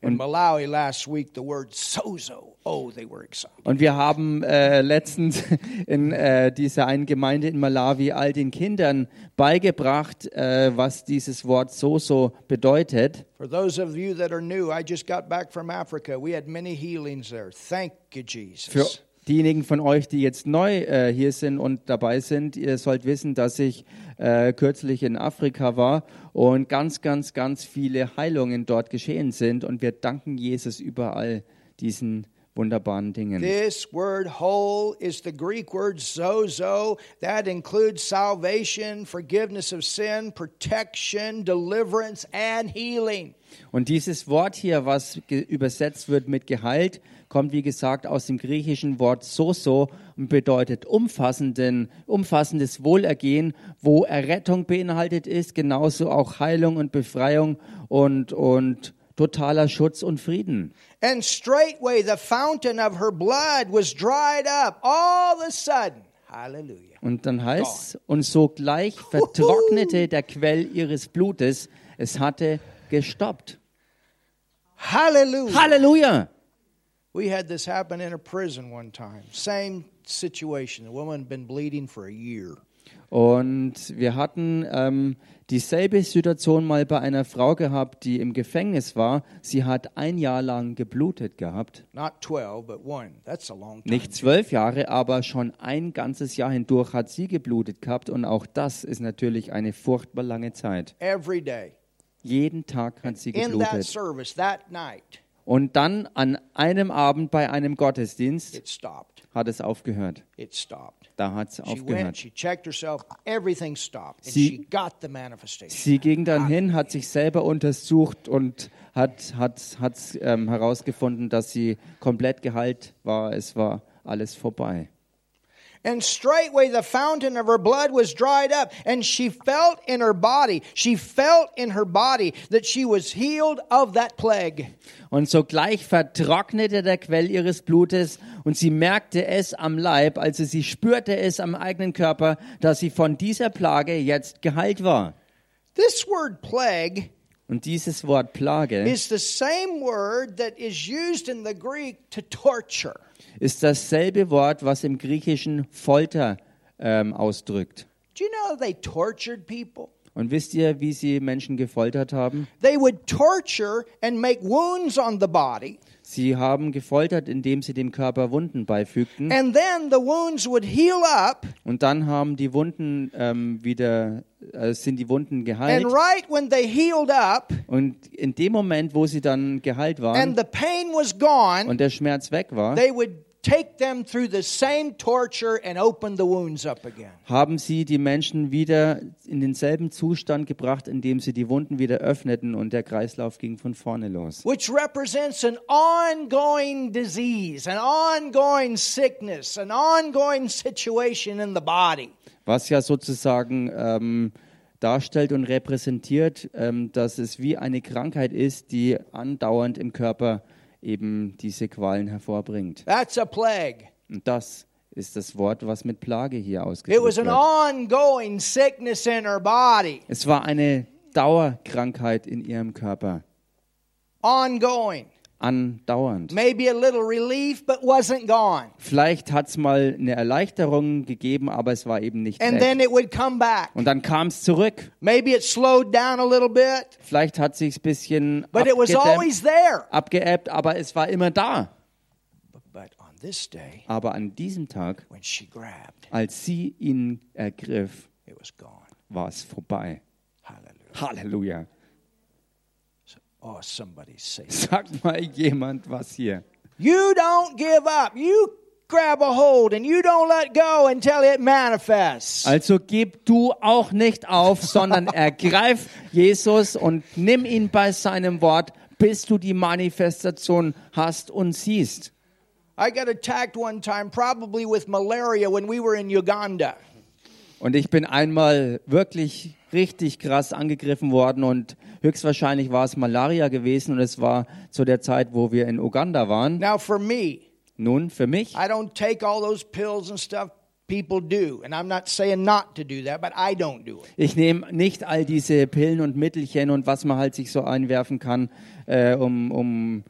in Malawi last week the word sozo. Oh, they were excited. Und wir haben äh, letztens in äh, dieser einen Gemeinde in Malawi all den Kindern beigebracht, äh, was dieses Wort so so bedeutet. For those of you that are new, I just got back from Africa. We had many healings there. Thank you, Jesus. Für diejenigen von euch, die jetzt neu äh, hier sind und dabei sind, ihr sollt wissen, dass ich äh, kürzlich in Afrika war und ganz, ganz, ganz viele Heilungen dort geschehen sind. Und wir danken Jesus überall diesen wunderbaren Dingen. This word whole is the Greek word zozo. That includes salvation, forgiveness of sin, protection, deliverance, and healing. Und dieses Wort hier, was übersetzt wird mit geheilt, kommt wie gesagt aus dem griechischen Wort soso und bedeutet umfassenden, umfassendes Wohlergehen, wo Errettung beinhaltet ist, genauso auch Heilung und Befreiung und, und totaler Schutz und Frieden. And straightway the fountain of her blood was dried up all of a sudden. Hallelujah. Und dann heißt und sogleich vertrocknete der Quell ihres Blutes, es hatte gestoppt. Hallelujah. Halleluja! We had this happen in a prison one time. Same situation. The woman had been bleeding for a year. Und wir hatten ähm, dieselbe Situation mal bei einer Frau gehabt, die im Gefängnis war. Sie hat ein Jahr lang geblutet gehabt. Not 12, but one. That's a long time. Nicht zwölf Jahre, aber schon ein ganzes Jahr hindurch hat sie geblutet gehabt. Und auch das ist natürlich eine furchtbar lange Zeit. Every day. Jeden Tag hat sie In that geblutet. service, that night, Und dann an einem Abend bei einem Gottesdienst hat es aufgehört. Da hat es aufgehört. Sie-. Sie ging dann hin, hat sich selber untersucht und hat, hat, hat ähm, herausgefunden, dass sie komplett geheilt war. Es war alles vorbei. And straightway the fountain of her blood was dried up, and she felt in her body, she felt in her body that she was healed of that plague. Und sogleich vertrocknete der Quell ihres Blutes und sie merkte es am Leib, also sie spürte es am eigenen Körper, dass sie von dieser Plage jetzt geheilt war. This word plague Und dieses Wort Plage is the same word that is used in the Greek to torture. Ist dasselbe Wort, was im Griechischen Folter ähm, ausdrückt. Do you know they tortured people? Und wisst ihr, wie sie Menschen gefoltert haben? They would torture and make wounds on the body, Sie haben gefoltert, indem sie dem Körper Wunden beifügten. and then the wounds would heal up, Und dann haben die Wunden ähm, wieder, äh, sind die Wunden geheilt. and right when they healed up Und in dem Moment, wo sie dann geheilt and waren the pain was gone, und der Schmerz weg war, they would take them through the same torture and open the wounds up again. haben sie die Menschen wieder in denselben Zustand gebracht, in dem sie die Wunden wieder öffneten und der Kreislauf ging von vorne los. Which represents an ongoing disease, an ongoing sickness, an ongoing situation in the body. Was ja sozusagen ähm, darstellt und repräsentiert, ähm, dass es wie eine Krankheit ist, die andauernd im Körper eben diese Qualen hervorbringt. That's a plague. Und das ist das Wort, was mit Plage hier It was ausgedrückt an wird. ongoing sickness in her body. Es war eine Dauerkrankheit in ihrem Körper, Ongoing. Andauernd. Maybe a little relief, but wasn't gone. Vielleicht hat es mal eine Erleichterung gegeben, aber es war eben nicht And weg. then it would come back. Und dann kam es zurück. Maybe it slowed down a little bit, Vielleicht hat sich ein bisschen but it was always there. abgeebbt, aber es war immer da. But on this day, Aber an diesem Tag, when she grabbed, als sie ihn ergriff, war es vorbei. Hallelujah. Halleluja. Oh, somebody say. Sag mal jemand was hier. You don't give up. You grab a hold and you don't let go until it manifests. Also gib du auch nicht auf, sondern ergreif Jesus und nimm ihn bei seinem Wort, bis du die Manifestation hast und siehst. I got attacked one time, probably with malaria, when we were in Uganda. Und ich bin einmal wirklich richtig krass angegriffen worden und höchstwahrscheinlich war es Malaria gewesen und es war zu der Zeit, wo wir in Uganda waren. Now, for me, Nun, für mich, I don't take all those pills and stuff people do. And I'm not saying not to do that, but I don't do it. ich nehme nicht all diese Pillen und Mittelchen und was man halt sich so einwerfen kann, äh, um, um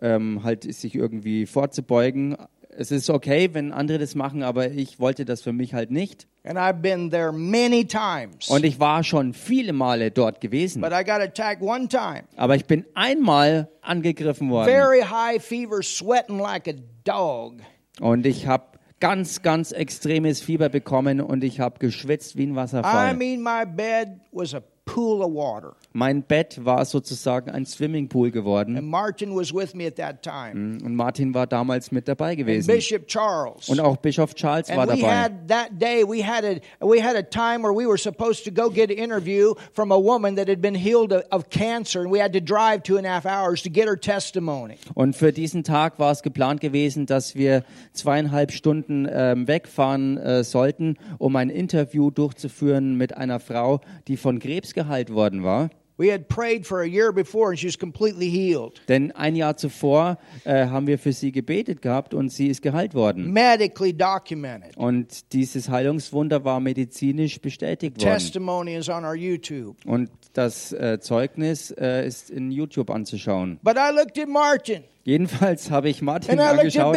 ähm, halt sich irgendwie vorzubeugen. Es ist okay, wenn andere das machen, aber ich wollte das für mich halt nicht. And I've been there many times. Und ich war schon viele Male dort gewesen. But I got attacked one time. Aber ich bin einmal angegriffen worden. Very high fever, sweating like a dog. Und ich habe ganz, ganz extremes Fieber bekommen und ich habe geschwitzt wie ein I Wasserfall. mean, my bed was a pool of water. Mein Bett war sozusagen ein Swimmingpool geworden And Martin was with me at that time. und Martin war damals mit dabei And gewesen. Bishop Charles. Und auch Bischof Charles war And we dabei. had that day, we had a we had a time where we were supposed to go get an interview from a woman that had been healed of, of cancer, and we had to drive two and a half hours to get her testimony. Und für diesen Tag war es geplant gewesen, dass wir zweieinhalb Stunden ähm, wegfahren äh, sollten, um ein Interview durchzuführen mit einer Frau, die von Krebs geheilt worden war. We had prayed for a year before, and she was completely healed, Denn ein Jahr zuvor äh, haben wir für sie gebetet gehabt und sie ist geheilt worden. medically documented. Und dieses Heilungswunder war medizinisch bestätigt worden. Testimony is on our YouTube. Und das äh, Zeugnis äh, ist in YouTube anzuschauen. But I looked at Martin, Jedenfalls habe ich Martin angeschaut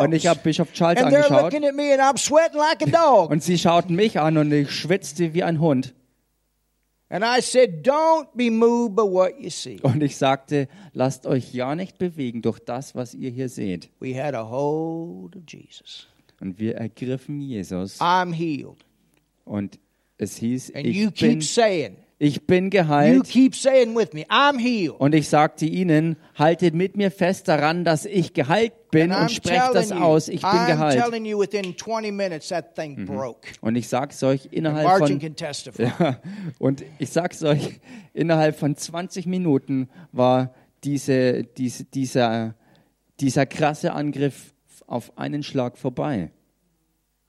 und ich habe Bischof Charles angeschaut looking at me, and I'm sweating like a dog. und sie schauten mich an und ich schwitzte wie ein Hund. Und ich sagte, lasst euch ja nicht bewegen durch das, was ihr hier seht. We had a hold of Jesus. Und wir ergriffen Jesus I'm healed. und es hieß, And ich bin, saying, ich bin you geheilt. keep saying with me, I'm healed. Und ich sagte ihnen, haltet mit mir fest daran, dass ich geheilt bin I'm und sprecht das you, aus, ich bin I'm geheilt. telling you, within 20 minutes, that thing broke. Und ich sag's euch innerhalb von can testify. und ich sag's euch innerhalb von 20 Minuten war diese, diese, dieser, dieser krasse Angriff auf einen Schlag vorbei. And we went and got that testimony.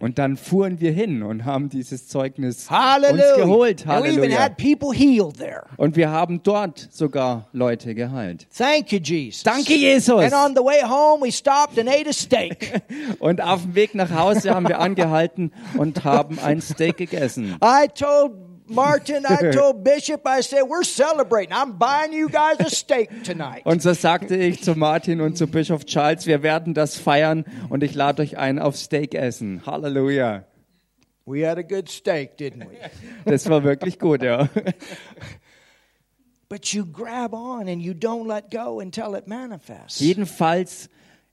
Und dann fuhren wir hin und haben dieses Zeugnis uns Hallelujah. geholt. And we even Halleluja. had people healed there. Und wir haben dort sogar Leute geheilt. Thank you, Jesus. Danke, Jesus. And on the way home, we stopped and ate a steak. Und auf dem Weg nach Hause haben wir angehalten und haben ein Steak gegessen. I told Martin, I told Bishop, I said, we're celebrating. I'm buying you guys a steak tonight. Und so sagte ich zu Martin und zu Bischof Charles, wir werden das feiern und ich lade euch ein auf Steak essen. Halleluja. We had a good steak, didn't we? Das war wirklich gut, ja. But you grab on and you don't let go until it manifests. Jedenfalls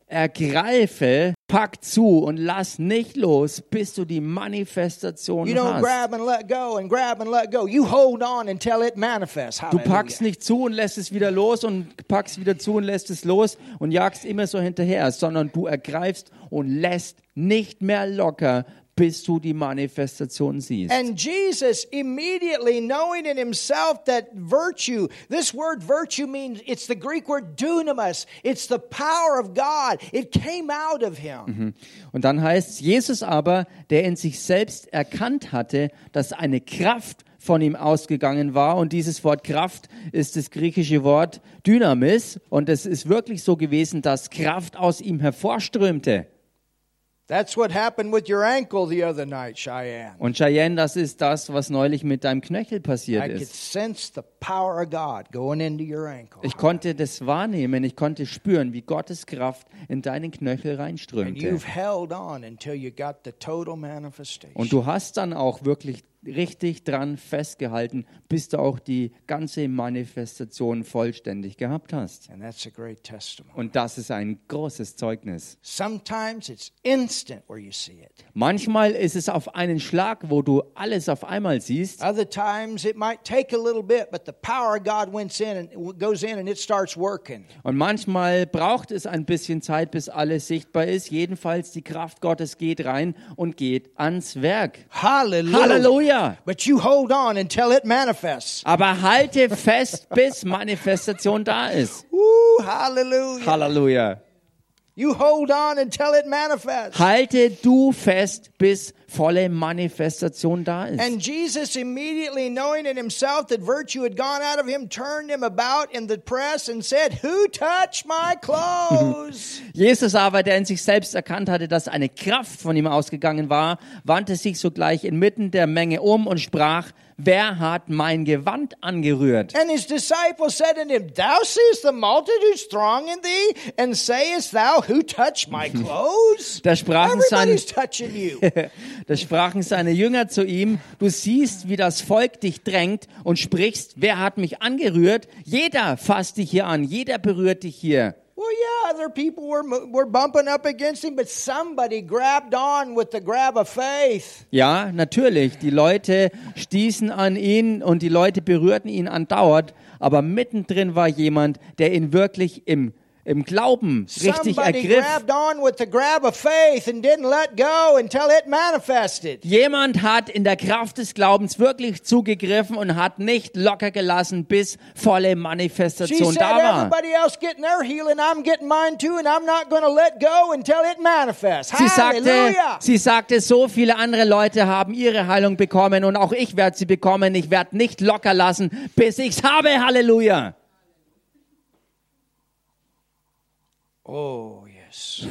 ergreife, Pack zu und lass nicht los, bis du die Manifestation You don't hast. grab and let go and grab and let go. You hold on until it manifests. Du packst nicht zu und lässt es wieder los und packst wieder zu und lässt es los und jagst immer so hinterher, sondern du ergreifst und lässt nicht mehr locker, bis du die Manifestation siehst. And Jesus immediately knowing in himself that virtue, this word virtue means it's the Greek word dunamis. It's the power of God. It came out of him. Und dann heißt es, Jesus aber, der in sich selbst erkannt hatte, dass eine Kraft von ihm ausgegangen war. Und dieses Wort Kraft ist das griechische Wort Dynamis. Und es ist wirklich so gewesen, dass Kraft aus ihm hervorströmte. That's what happened with your ankle the other night, Cheyenne. Und Cheyenne, das ist das, was neulich mit deinem Knöchel passiert I could ist. sense the power of God going into your ankle. Ich konnte das wahrnehmen, ich konnte spüren, wie Gottes Kraft in deinen Knöchel And reinströmte. you've held on until you got the total manifestation. Und du hast dann auch wirklich richtig dran festgehalten, bis du auch die ganze Manifestation vollständig gehabt hast. and that's a great testimony. Und das ist ein großes Zeugnis. Sometimes it's instant where you see it. Manchmal ist es auf einen Schlag, wo du alles auf einmal siehst. Other times it might take a little bit, but the power of God went in and goes in and it starts working. Und manchmal braucht es ein bisschen Zeit, bis alles sichtbar ist. Jedenfalls die Kraft Gottes geht rein und geht ans Werk. Hallelujah. Halleluja! But you hold on until it manifests. Aber halte fest, bis Manifestation da ist. Woo, hallelujah. Halleluja! You hold on until it manifests. Halte du fest, bis volle Manifestation da ist. And Jesus, immediately knowing in himself that virtue had gone out of him, turned him about in the press and said, Who touched my clothes? Jesus aber, der in sich selbst erkannt hatte, dass eine Kraft von ihm ausgegangen war, wandte sich sogleich inmitten der Menge um und sprach, wer hat mein Gewand angerührt? and his disciples said unto him, Thou seest the multitudes thronging thee, and sayest thou, Who touched my clothes? Da sprachen seine. da sprachen seine Jünger zu ihm, du siehst, wie das Volk dich drängt und sprichst, wer hat mich angerührt? Jeder fasst dich hier an, jeder berührt dich hier. Well, yeah, other people were, were bumping up against him, but somebody grabbed on with the grab of faith. Ja, natürlich. Die Leute stießen an ihn und die Leute berührten ihn andauernd, aber mittendrin war jemand, der ihn wirklich im, im Glauben richtig ergriff. Jemand hat in der Kraft des Glaubens wirklich zugegriffen und hat nicht locker gelassen, bis volle Manifestation da war. Sie sagte, sie sagte, so viele andere Leute haben ihre Heilung bekommen und auch ich werde sie bekommen. Ich werde nicht locker lassen, bis ich's habe. Halleluja. Oh, yes.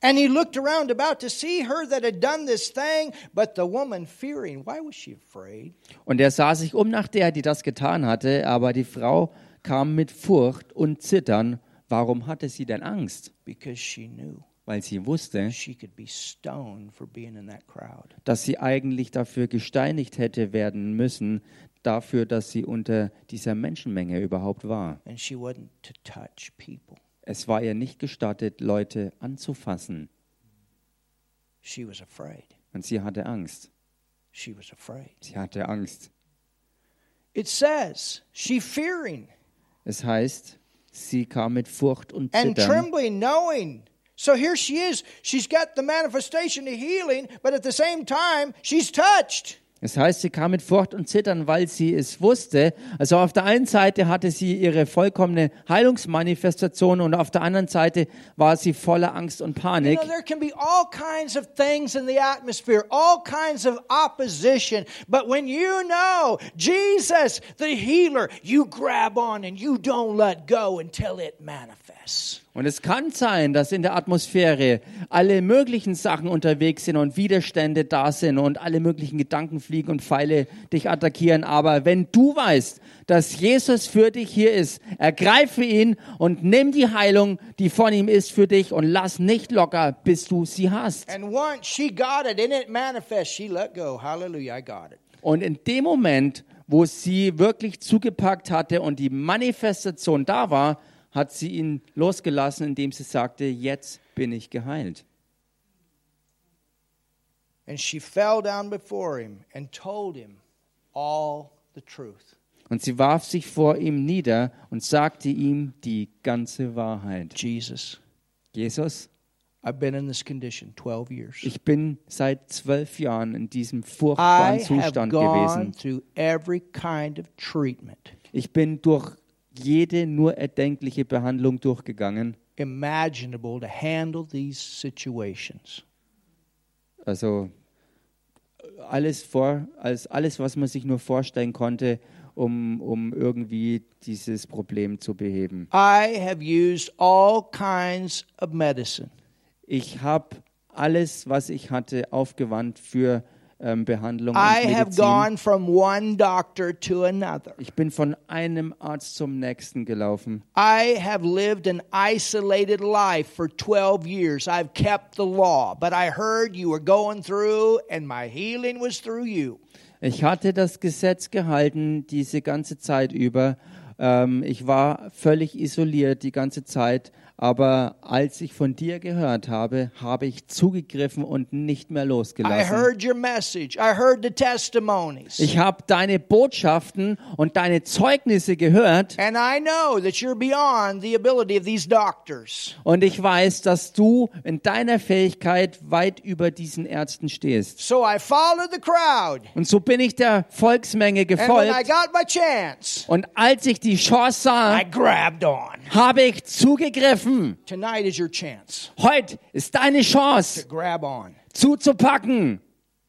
And he looked around about to see her that had done this thing, but the woman fearing, why was she afraid? Und er sah sich um nach der, die das getan hatte, aber die Frau kam mit Furcht und Zittern. Warum hatte sie denn Angst? Because she knew Weil sie wusste, she could be stoned for being in that crowd. dass sie eigentlich dafür gesteinigt hätte werden müssen, dafür, dass sie unter dieser Menschenmenge überhaupt war. And she wasn't to touch people. Es war ihr nicht gestattet, Leute anzufassen. She was afraid. Und sie hatte Angst. She was afraid. Sie hatte Angst. It says, she fearing Es heißt, sie kam mit Furcht und and Zittern. trembling, knowing. So here she is. She's got the manifestation of healing, but at the same time, she's touched. Es heißt, sie kam mit Furcht und Zittern, weil sie es wusste. Also auf der einen Seite hatte sie ihre vollkommene Heilungsmanifestation und auf der anderen Seite war sie voller Angst und Panik. know, there can be all kinds of things in the atmosphere, all kinds of opposition. But when you know Jesus, the healer, you grab on and you don't let go until it manifests. Und es kann sein, dass in der Atmosphäre alle möglichen Sachen unterwegs sind und Widerstände da sind und alle möglichen Gedanken fliegen und Pfeile dich attackieren. Aber wenn du weißt, dass Jesus für dich hier ist, ergreife ihn und nimm die Heilung, die von ihm ist, für dich und lass nicht locker, bis du sie hast. Und in dem Moment, wo sie wirklich zugepackt hatte und die Manifestation da war, hat sie ihn losgelassen, indem sie sagte, jetzt bin ich geheilt. And she fell down before him and told him all the truth. Und sie warf sich vor ihm nieder und sagte ihm die ganze Wahrheit. Jesus, Jesus, I've been in this condition 12 years. ich bin seit zwölf Jahren in diesem furchtbaren I have Zustand gone gewesen. through every kind of treatment Ich bin durch jede nur erdenkliche Behandlung durchgegangen. imaginable to handle these situations. Also alles vor, als alles, was man sich nur vorstellen konnte, um, um irgendwie dieses Problem zu beheben. I have used all kinds of medicine. Ich habe alles, was ich hatte, aufgewandt für ähm, Behandlung I have gone from one doctor to another. Ich bin von einem Arzt zum nächsten gelaufen. I have lived an isolated life for 12 years. I've kept the law, but I heard you were going through, and my healing was through you. Ich hatte das Gesetz gehalten diese ganze Zeit über. Ähm, ich war völlig isoliert die ganze Zeit. Aber als ich von dir gehört habe, habe ich zugegriffen und nicht mehr I losgelassen. heard your message. I heard the testimonies. Ich habe deine Botschaften und deine Zeugnisse gehört And I know that you're beyond the ability of these doctors. und ich weiß, dass du in deiner Fähigkeit weit über diesen Ärzten stehst. So I followed the crowd. Und so bin ich der Volksmenge gefolgt got my chance, und als ich die Chance sah, I grabbed on. habe ich zugegriffen. Hmm. Tonight is your chance Heute ist deine to Chance grab on. zuzupacken.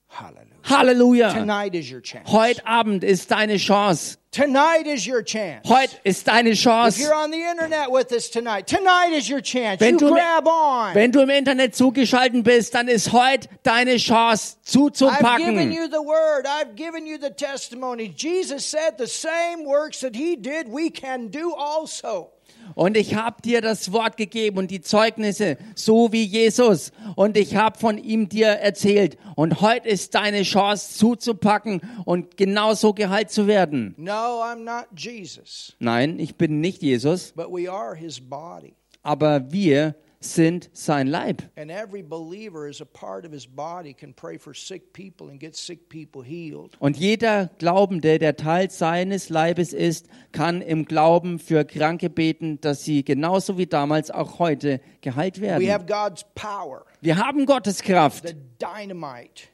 Hallelujah. Halleluja. Tonight is your chance. Heute Abend ist deine Chance. Tonight is your chance. Heute ist deine Chance. If you're on the internet with us tonight, tonight is your chance. Wenn you du, grab on. wenn du im Internet zugeschaltet bist, dann ist heute deine Chance zuzupacken. I've given you the word. I've given you the testimony. Jesus said the same works that he did, we can do also. Und ich habe dir das Wort gegeben und die Zeugnisse, so wie Jesus. Und ich habe von ihm dir erzählt. Und heute ist deine Chance zuzupacken und genauso geheilt zu werden. No, I'm not Jesus, Nein, ich bin nicht Jesus, but we are his body. aber wir sind sein Leib. And every believer is a part of his body, can pray for sick people and get sick people healed. Und jeder Glaubende, der Teil seines Leibes ist, kann im Glauben für Kranke beten, dass sie genauso wie damals auch heute geheilt We werden. have God's power, Wir haben Gottes Kraft,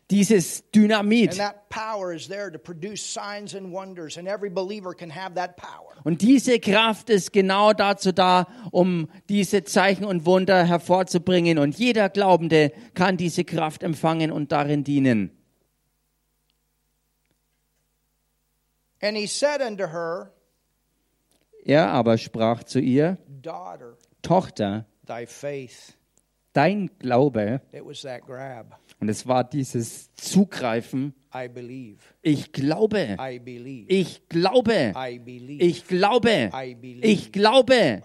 dieses Dynamit. that power is there to produce signs and wonders, and every believer can have that power. Und diese Kraft ist genau dazu da, um diese Zeichen und Wunder hervorzubringen. Und jeder Glaubende kann diese Kraft empfangen und darin dienen. And he said unto her, Er aber sprach zu ihr, Daughter, Tochter, dein Glaube, und es war dieses Zugreifen, ich glaube, ich glaube, ich glaube, ich glaube, ich glaube,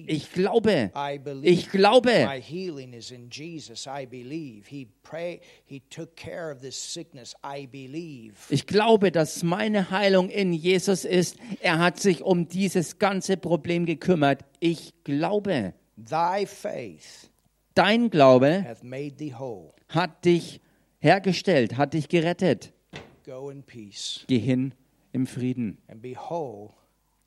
ich glaube, ich glaube. My healing is in Jesus. I believe. He pray. He took care of this sickness. I believe. Ich glaube, dass meine Heilung in Jesus ist. Er hat sich um dieses ganze Problem gekümmert. Ich glaube, Thy faith dein Glaube hath made thee whole. hat dich hergestellt, hat dich gerettet. Go in peace Geh hin im Frieden and be whole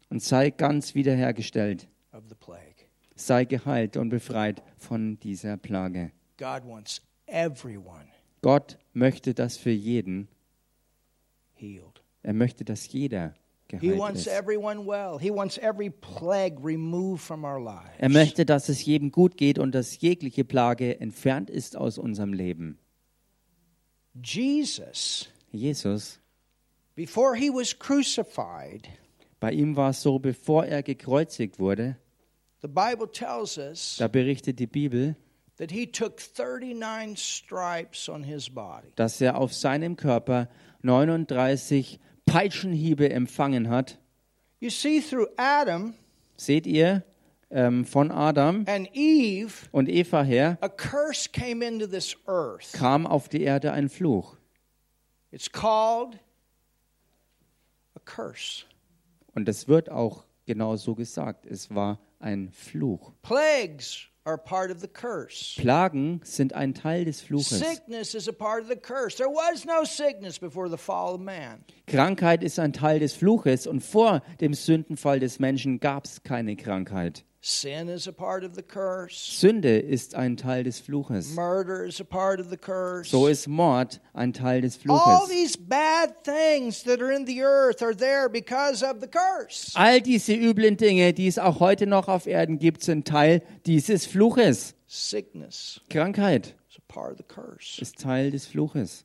und sei ganz wiederhergestellt. of the plague. Sei geheilt und befreit von dieser Plage. God wants everyone Gott möchte das für jeden. healed. Er möchte, dass jeder He geheilt wants ist. everyone well. He wants every plague removed from our lives. Er möchte, dass es jedem gut geht und dass jegliche Plage entfernt ist aus unserem Leben. Jesus, Jesus, before he was crucified, bei ihm war es so, bevor er gekreuzigt wurde, the Bible tells us da berichtet die Bibel, that he took 39 stripes on his body. dass er auf seinem Körper 39 Peitschenhiebe empfangen hat. You see, through Adam Seht ihr, ähm, von Adam and Eve, und Eva her a curse came into this earth. kam auf die Erde ein Fluch. It's called a curse. Und es wird auch genau so gesagt. Es war ein Fluch. Plagues are part of the curse. Plagen sind ein Teil des Fluches. Sickness is a part of the curse. There was no sickness before the fall of man. Krankheit ist ein Teil des Fluches und vor dem Sündenfall des Menschen gab es keine Krankheit. Sin is a part of the curse. Sünde ist ein Teil des Fluches. Murder is a part of the curse. So ist Mord ein Teil des All Fluches. these bad things that are in the earth are there because of the curse. All diese üblen Dinge, die es auch heute noch auf Erden gibt, sind Teil dieses Fluches. Sickness Krankheit is a part of the curse. ist Teil des Fluches.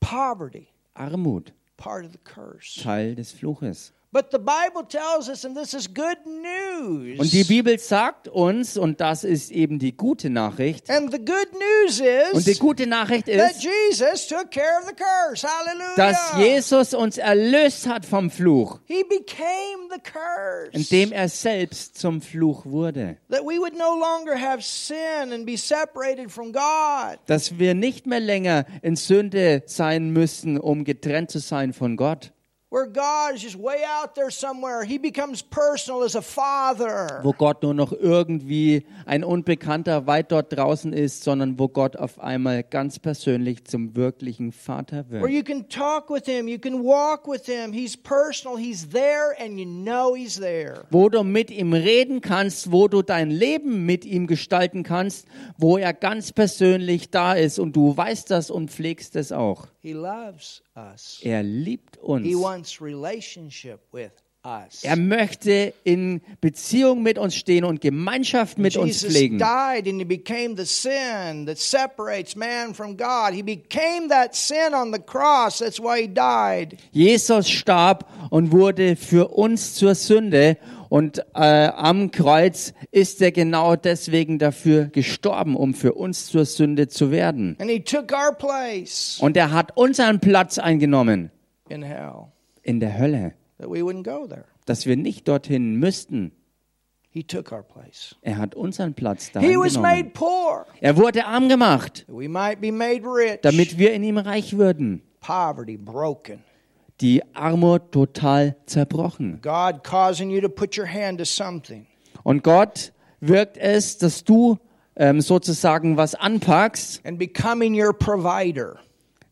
Poverty, Armut, part of the curse. Teil des Fluches. But the Bible tells us, and this is good news. Und die Bibel sagt uns, und das ist eben die gute Nachricht, and the good news und die is gute Nachricht that ist, Jesus took care of the curse. Hallelujah. dass Jesus uns erlöst hat vom Fluch, he became the curse. indem er selbst zum Fluch wurde. that we would no longer have sin and be separated from God. Dass wir nicht mehr länger in Sünde sein müssen, um getrennt zu sein von Gott. Where God is just way out there somewhere. He becomes personal as a father. wo Gott nur noch irgendwie ein Unbekannter weit dort draußen ist, sondern wo Gott auf einmal ganz persönlich zum wirklichen Vater Where wird. you can talk with him, you can walk with him. He's personal, he's there, and you know he's there. Wo du mit ihm reden kannst, wo du dein Leben mit ihm gestalten kannst, wo er ganz persönlich da ist und du weißt das und pflegst es auch. He loves us. Er liebt uns. He wants relationship with us. Er möchte in Beziehung mit uns stehen und Gemeinschaft mit uns pflegen. died and he became the sin that separates man from God. He became that sin on the cross. That's why he died. Jesus starb und wurde für uns zur Sünde und äh, am Kreuz ist er genau deswegen dafür gestorben, um für uns zur Sünde zu werden. Und er hat unseren Platz eingenommen in hell in der Hölle, dass wir nicht dorthin müssten. He took our place. Er hat unseren Platz da poor Er wurde arm gemacht, damit wir in ihm reich würden. Die Armut total zerbrochen. God causing you to put your hand to something. Und Gott wirkt es, dass du ähm, sozusagen was anpackst, and becoming your provider,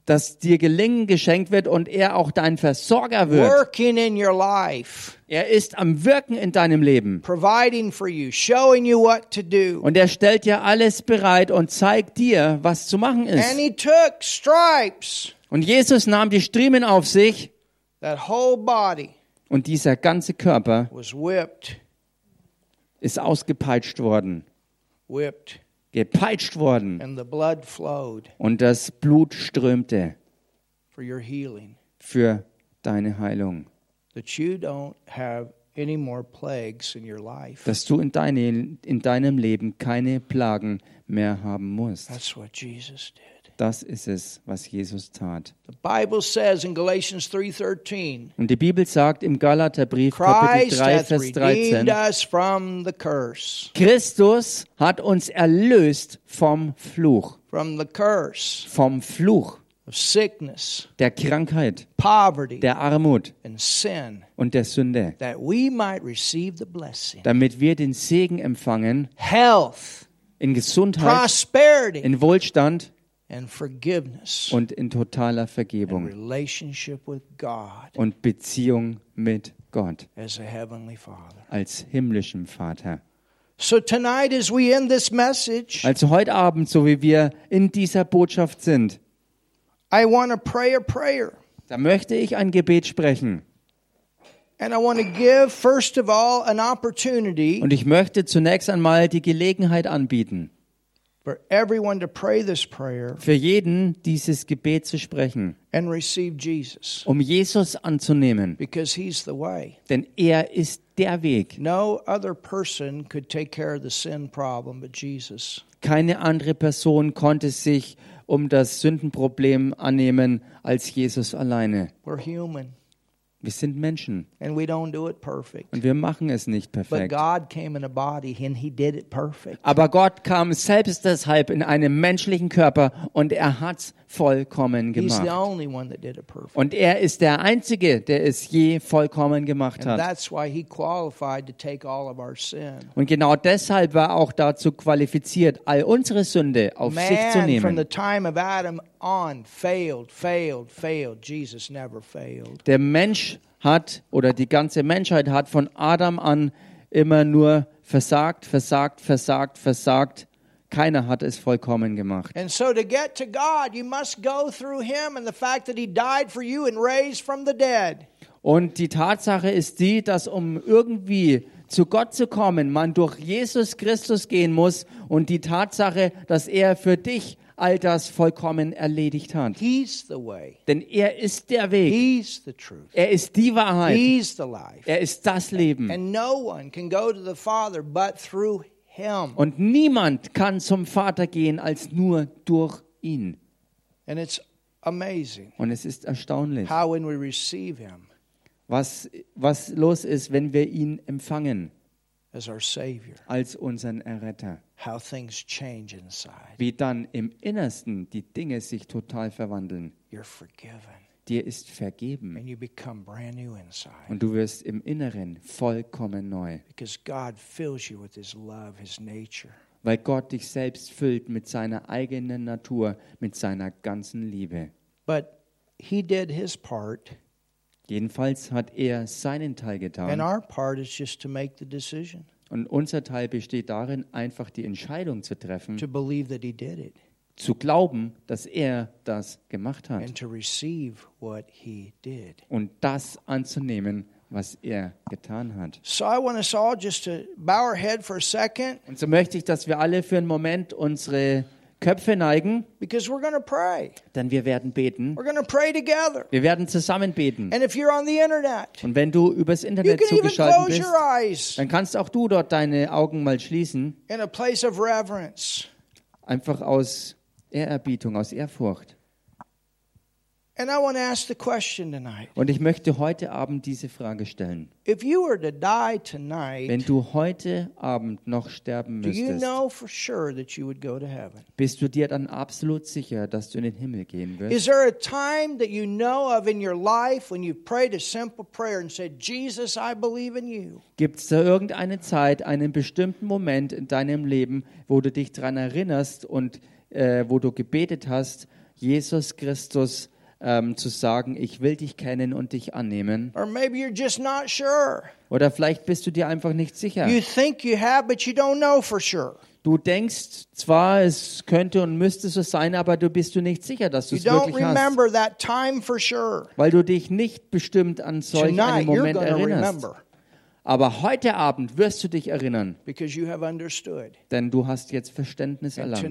dass dir Gelingen geschenkt wird und er auch dein Versorger wird. working in your life, Er ist am Wirken in deinem Leben. providing for you, showing you what to do. Und er stellt dir alles bereit und zeigt dir, was zu machen And ist. he took stripes, Und Jesus nahm die Striemen auf sich that whole body und dieser ganze Körper was whipped, ist ausgepeitscht worden, whipped, gepeitscht worden und das Blut strömte für deine Heilung. Dass du in, deine, in deinem Leben keine Plagen mehr haben musst. Das ist es, was Jesus tat. The Bible says in Galatians 3:13, Und die Bibel sagt im Galaterbrief Kapitel Christ 3, hath Vers redeemed 13, us from the curse. Christus hat uns erlöst vom Fluch, From the curse vom Fluch of sickness, der Krankheit, poverty, der Armut and sin, und der Sünde, that we might receive the blessing. damit wir den Segen empfangen Health, in Gesundheit, prosperity, in Wohlstand. Und in totaler And Vergebung relationship with God und Beziehung mit Gott as a heavenly Father. als himmlischem Vater. So tonight, as we end this message, Also heute Abend, so wie wir in dieser Botschaft sind, I want to pray a prayer. da möchte ich ein Gebet sprechen. And I want to give, first of all, an opportunity Und ich möchte zunächst einmal die Gelegenheit anbieten, für jeden dieses Gebet zu sprechen, and receive Jesus um Jesus anzunehmen. because he's the way. Denn er ist der Weg. No other person could take care of the sin problem but Jesus. Keine andere Person konnte sich um das Sündenproblem annehmen als Jesus alleine. Wir sind Menschen and we don't do it perfect. und wir machen es nicht But perfekt. God came in a body and He did it perfect. Aber Gott kam selbst deshalb in einem menschlichen Körper und er hat's vollkommen gemacht. Und er ist der Einzige, der es je vollkommen gemacht hat. that's why He qualified to take all of our sin. Und genau deshalb war er auch dazu qualifiziert, all unsere Sünde auf sich zu Man, from the nehmen. time of Adam on, failed, failed, failed. Jesus never failed. Der Mensch hat oder die ganze Menschheit hat von Adam an immer nur versagt, versagt, versagt, versagt. Keiner hat es vollkommen gemacht. And so to get to God, you must go through Him and the fact that He died for you and raised from the dead. Und die Tatsache ist die, dass um irgendwie zu Gott zu kommen, man durch Jesus Christus gehen muss und die Tatsache, dass er für dich all das vollkommen erledigt hat. He's the way. Denn er ist der Weg, He's the truth. er ist die Wahrheit, He's the life. er ist das Leben. And no one can go to the Father but through Him. Und niemand kann zum Vater gehen als nur durch ihn. And it's amazing Und es ist erstaunlich, how when we receive Him was, was los ist, wenn wir ihn empfangen as our Savior, als unseren Erretter. how things change inside. Wie dann im Innersten die Dinge sich total verwandeln. You're forgiven Dir ist vergeben. And you become brand new inside. Und du wirst im Inneren vollkommen neu, because God fills you with His love, His nature. weil Gott dich selbst füllt mit seiner eigenen Natur, mit seiner ganzen Liebe. But He did His part, Jedenfalls hat er seinen Teil and getan our part is just to make the decision und unser Teil besteht darin, einfach die Entscheidung zu treffen, to believe that He did it zu glauben, dass er das gemacht hat and to receive what He did. und das anzunehmen, was er getan hat. So I want us all just to bow our head for a second Und so möchte ich, dass wir alle für einen Moment unsere Köpfe neigen, because we're going to pray. denn wir werden beten. We're going to pray together. Wir werden zusammen beten. And if you're on the internet, Und wenn du übers you Internet can even zugeschaltet close bist, your eyes dann kannst auch du dort deine Augen mal schließen, in a place of reverence. einfach aus Ehrerbietung, aus Ehrfurcht. And I want to ask the question tonight. Und ich möchte heute Abend diese Frage stellen. If you were to die Wenn tonight, du heute Abend noch sterben müsstest, know for sure that you would go to heaven? bist du dir dann absolut sicher, dass du in den Himmel gehen wirst? Is there a time that you know of in your life when you prayed a simple prayer and said, Jesus, I believe in you? Gibt es da irgendeine Zeit, einen bestimmten Moment in deinem Leben, wo du dich daran erinnerst und äh, wo du gebetet hast, Jesus Christus ähm, zu sagen, ich will dich kennen und dich annehmen? Or maybe you're just not sure. Oder vielleicht bist du dir einfach nicht sicher. You think you have, but you don't know for sure. Du denkst zwar, es könnte und müsste so sein, aber du bist du nicht sicher, dass du es wirklich hast. remember that time for sure. Weil du dich nicht bestimmt an solch Tonight, einen Moment erinnerst. remember Aber heute Abend wirst du dich erinnern, denn du hast jetzt Verständnis erlangt.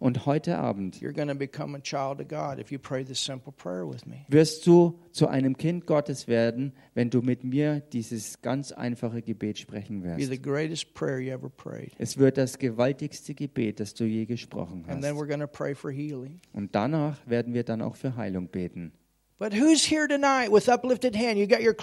Und heute Abend you're going to become a child of God if you pray this simple prayer with me. wirst du zu einem Kind Gottes werden, wenn du mit mir dieses ganz einfache Gebet sprechen wirst. the greatest prayer you ever prayed. Es wird das gewaltigste Gebet, das du je gesprochen And then hast. we're going to pray for healing. Und danach werden wir dann auch für Heilung beten. But who's here tonight with uplifted hand? You got your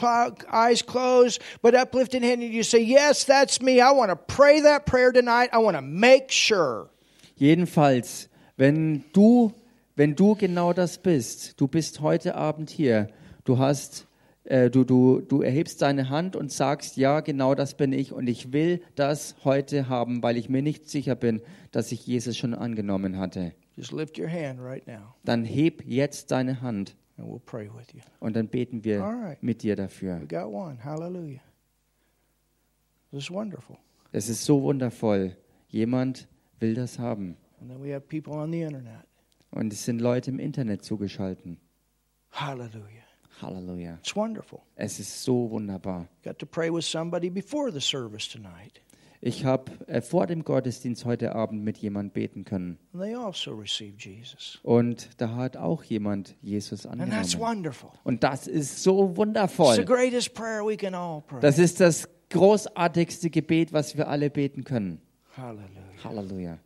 eyes closed, but uplifted hand, and you say, Yes, that's me. I want to pray that prayer tonight. I want to make sure. Jedenfalls, wenn du, wenn du genau das bist, du bist heute Abend hier, du hast, äh, du, du, du erhebst deine Hand und sagst, ja, genau das bin ich und ich will das heute haben, weil ich mir nicht sicher bin, dass ich Jesus schon angenommen hatte. Just lift your hand right now, Dann heb jetzt deine Hand and we'll pray with you. und dann beten wir Alright. mit dir dafür. We got one. Hallelujah. This is wonderful. Es ist so wundervoll. Jemand will das haben. And then we have people on the internet. Und es sind Leute im Internet zugeschaltet. Hallelujah. Halleluja. It's wonderful. Es ist so wunderbar. Got to pray with somebody before the service tonight. Ich habe äh, vor dem Gottesdienst heute Abend mit jemand beten können. Also. Und da hat auch jemand Jesus angenommen. wonderful. Und das ist so It's the wundervoll. greatest prayer we can all pray. Das ist das großartigste Gebet, was wir alle beten können. Hallelujah. Halleluja.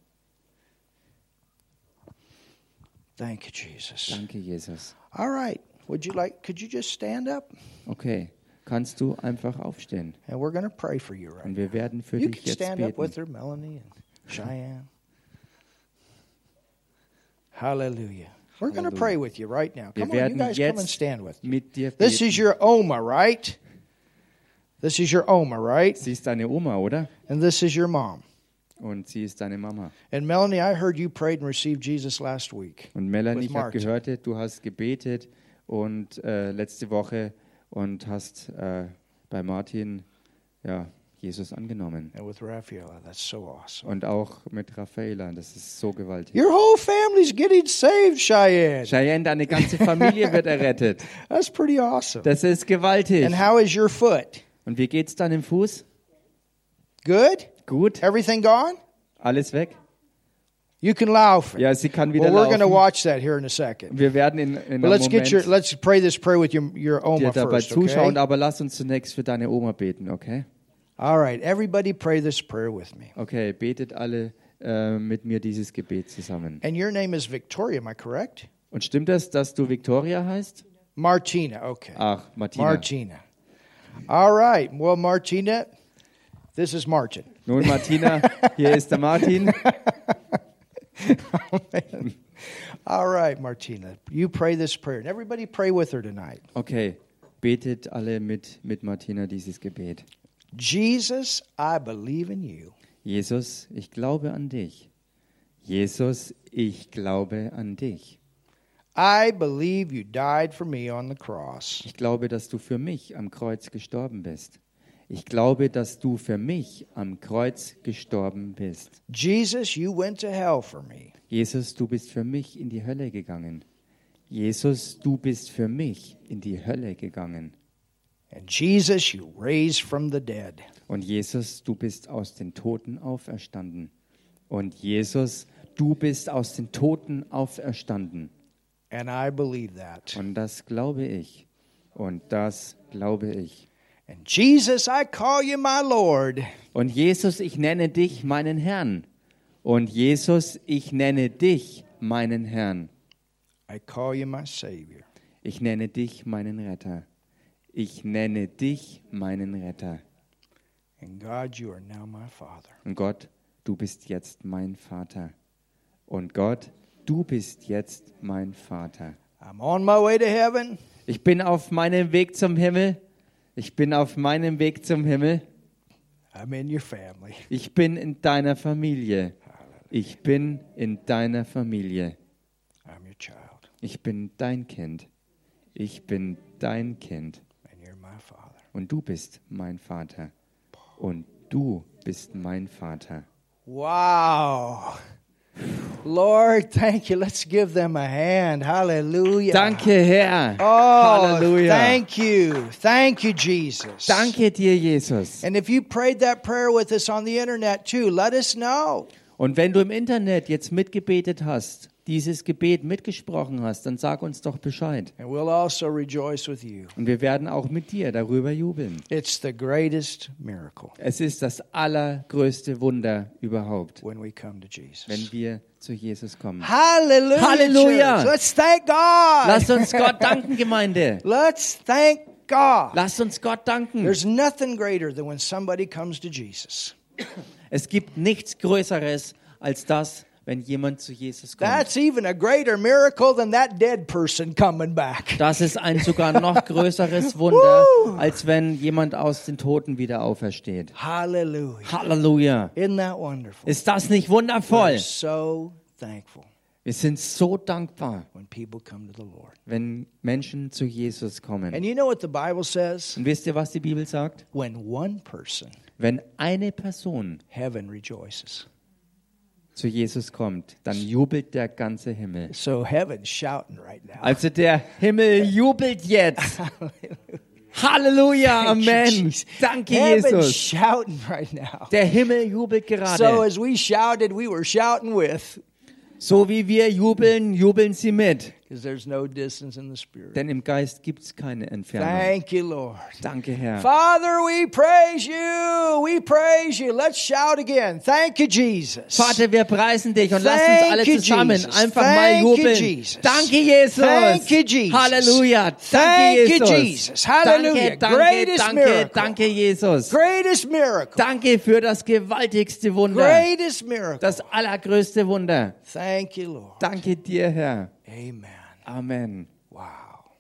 Thank you, Jesus. Danke, Jesus. All right. would you like, could you just stand up? Okay, kannst du einfach aufstehen. And we're going to pray for you right Und wir werden für You dich can jetzt stand up with her, Melanie and Cheyenne. Hallelujah. We're going to pray with you right now. Come on, you guys come and stand with me. This is your Oma, right? This is your Oma, right? Sie ist deine Oma, oder? And this is your mom. Und sie ist deine Mama. And Melanie, I heard you prayed and received Jesus last week. Und Melanie, ich habe gehört, du hast gebetet und äh, letzte Woche und hast äh, bei Martin ja, Jesus angenommen. And with Rafaela. That's so awesome. Und auch mit Raffaela. Das ist so gewaltig. Your whole family's getting saved, Cheyenne. Cheyenne, deine ganze Familie wird errettet. That's pretty awesome. Das ist gewaltig. And how is your foot? Und wie geht's deinem Fuß? Good? Gut? Everything gone? Alles weg? You can laugh. Ja, sie kann wieder Well, we're going to laufen. watch that here in a second. Wir werden in, in But let's get your let's pray this prayer with your your dir Oma dabei first, zuschauen, okay? aber lass uns zunächst für deine Oma beten, okay? All right, everybody pray this prayer with me. Okay, betet alle äh, mit mir dieses Gebet zusammen. And your name is Victoria, am I correct? Und stimmt das, dass du Victoria heißt? Martina, okay. Ach, Martina. Martina. All right. Well, Martina, this is Martin. Nun, Martina, hier ist der Martin. All right, Martina. You pray this prayer. And everybody pray with her tonight. Okay, betet alle mit, mit Martina dieses Gebet. Jesus, I believe in you. Jesus, ich glaube an dich. Jesus, ich glaube an dich. I believe you died for me on the cross. Ich glaube, dass du für mich am Kreuz gestorben bist. Ich glaube, dass du für mich am Kreuz gestorben bist. Jesus, you went to hell for me. Jesus, du bist für mich in die Hölle gegangen. Jesus, du bist für mich in die Hölle gegangen. And Jesus, you raised from the dead. Und Jesus, du bist aus den Toten auferstanden. Und Jesus, du bist aus den Toten auferstanden. And I believe that. Und das glaube ich. Und das glaube ich. And Jesus, I call you my Lord. Und Jesus, ich nenne dich meinen Herrn. Und Jesus, ich nenne dich meinen Herrn. I call you my Savior. Ich nenne dich meinen Retter. Ich nenne dich meinen Retter. And God, you are now my Father. Und Gott, du bist jetzt mein Vater. Und Gott, du bist jetzt mein Vater. I'm on my way to heaven. Ich bin auf meinem Weg zum Himmel. Ich bin auf meinem Weg zum Himmel. I'm in your family. Ich bin in deiner Familie. Ich bin in deiner Familie. I'm your child. Ich bin dein Kind. Ich bin dein Kind. And you're my Father. Und du bist mein Vater. Und du bist mein Vater. Wow. Lord, thank you. Let's give them a hand. Hallelujah. Danke, Herr. Oh, Halleluja. thank you. Thank you, Jesus. Danke dir, Jesus. And if you prayed that prayer with us on the internet too, let us know. Und wenn du im Internet jetzt mitgebetet hast, dieses Gebet mitgesprochen hast, dann sag uns doch Bescheid. And we'll also rejoice with you. Und wir werden auch mit dir darüber jubeln. It's the greatest miracle Es ist das allergrößte Wunder überhaupt, when we come to Jesus. wenn wir zu Jesus kommen. Hallelujah. church. Let's thank God. Lasst uns Gott danken, Gemeinde. Let's thank God. Lasst uns Gott danken. There's nothing greater than when somebody comes to Jesus. Es gibt nichts Größeres als das, wenn jemand zu Jesus kommt. That's even a greater miracle than that dead person coming back. Das ist ein sogar noch größeres Wunder, als wenn jemand aus den Toten wieder aufersteht. Hallelujah. Halleluja. Isn't that wonderful? Ist das nicht We're wundervoll? so thankful Wir sind so dankbar, when people come to the Lord. wenn Menschen zu Jesus kommen. And you know what the Bible says? Und wisst ihr, was die Bibel sagt? When one person, Wenn eine Person heaven rejoices. Zu Jesus kommt, dann jubelt der ganze Himmel. So heaven's shouting right now. Also der Himmel jubelt jetzt. Halleluja, Amen. Danke, Heaven's Jesus. shouting right now. Der Himmel jubelt So gerade. as we shouted, we were shouting with. So wie wir jubeln, jubeln sie mit. Because there's no distance in the Spirit. Denn im Geist gibt es keine Entfernung. Thank you, Lord. Danke, Herr. Father, we praise you. We praise you. Let's shout again. Thank you, Jesus. Vater, wir preisen dich und lass Thank uns alle you, zusammen Jesus. einfach Thank mal you, jubeln. Jesus. Danke, Jesus. Thank you, Jesus. Halleluja. Danke, Thank you, Jesus. Jesus. Hallelujah. Danke, danke, Greatest danke, miracle. danke, Jesus. Greatest miracle. Danke für das gewaltigste Wunder. Greatest miracle. Das allergrößte Wunder. Thank you, Lord. Danke dir, Herr. Amen. Amen. Wow.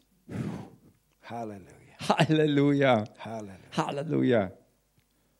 Hallelujah. Halleluja. Hallelujah. Halleluja.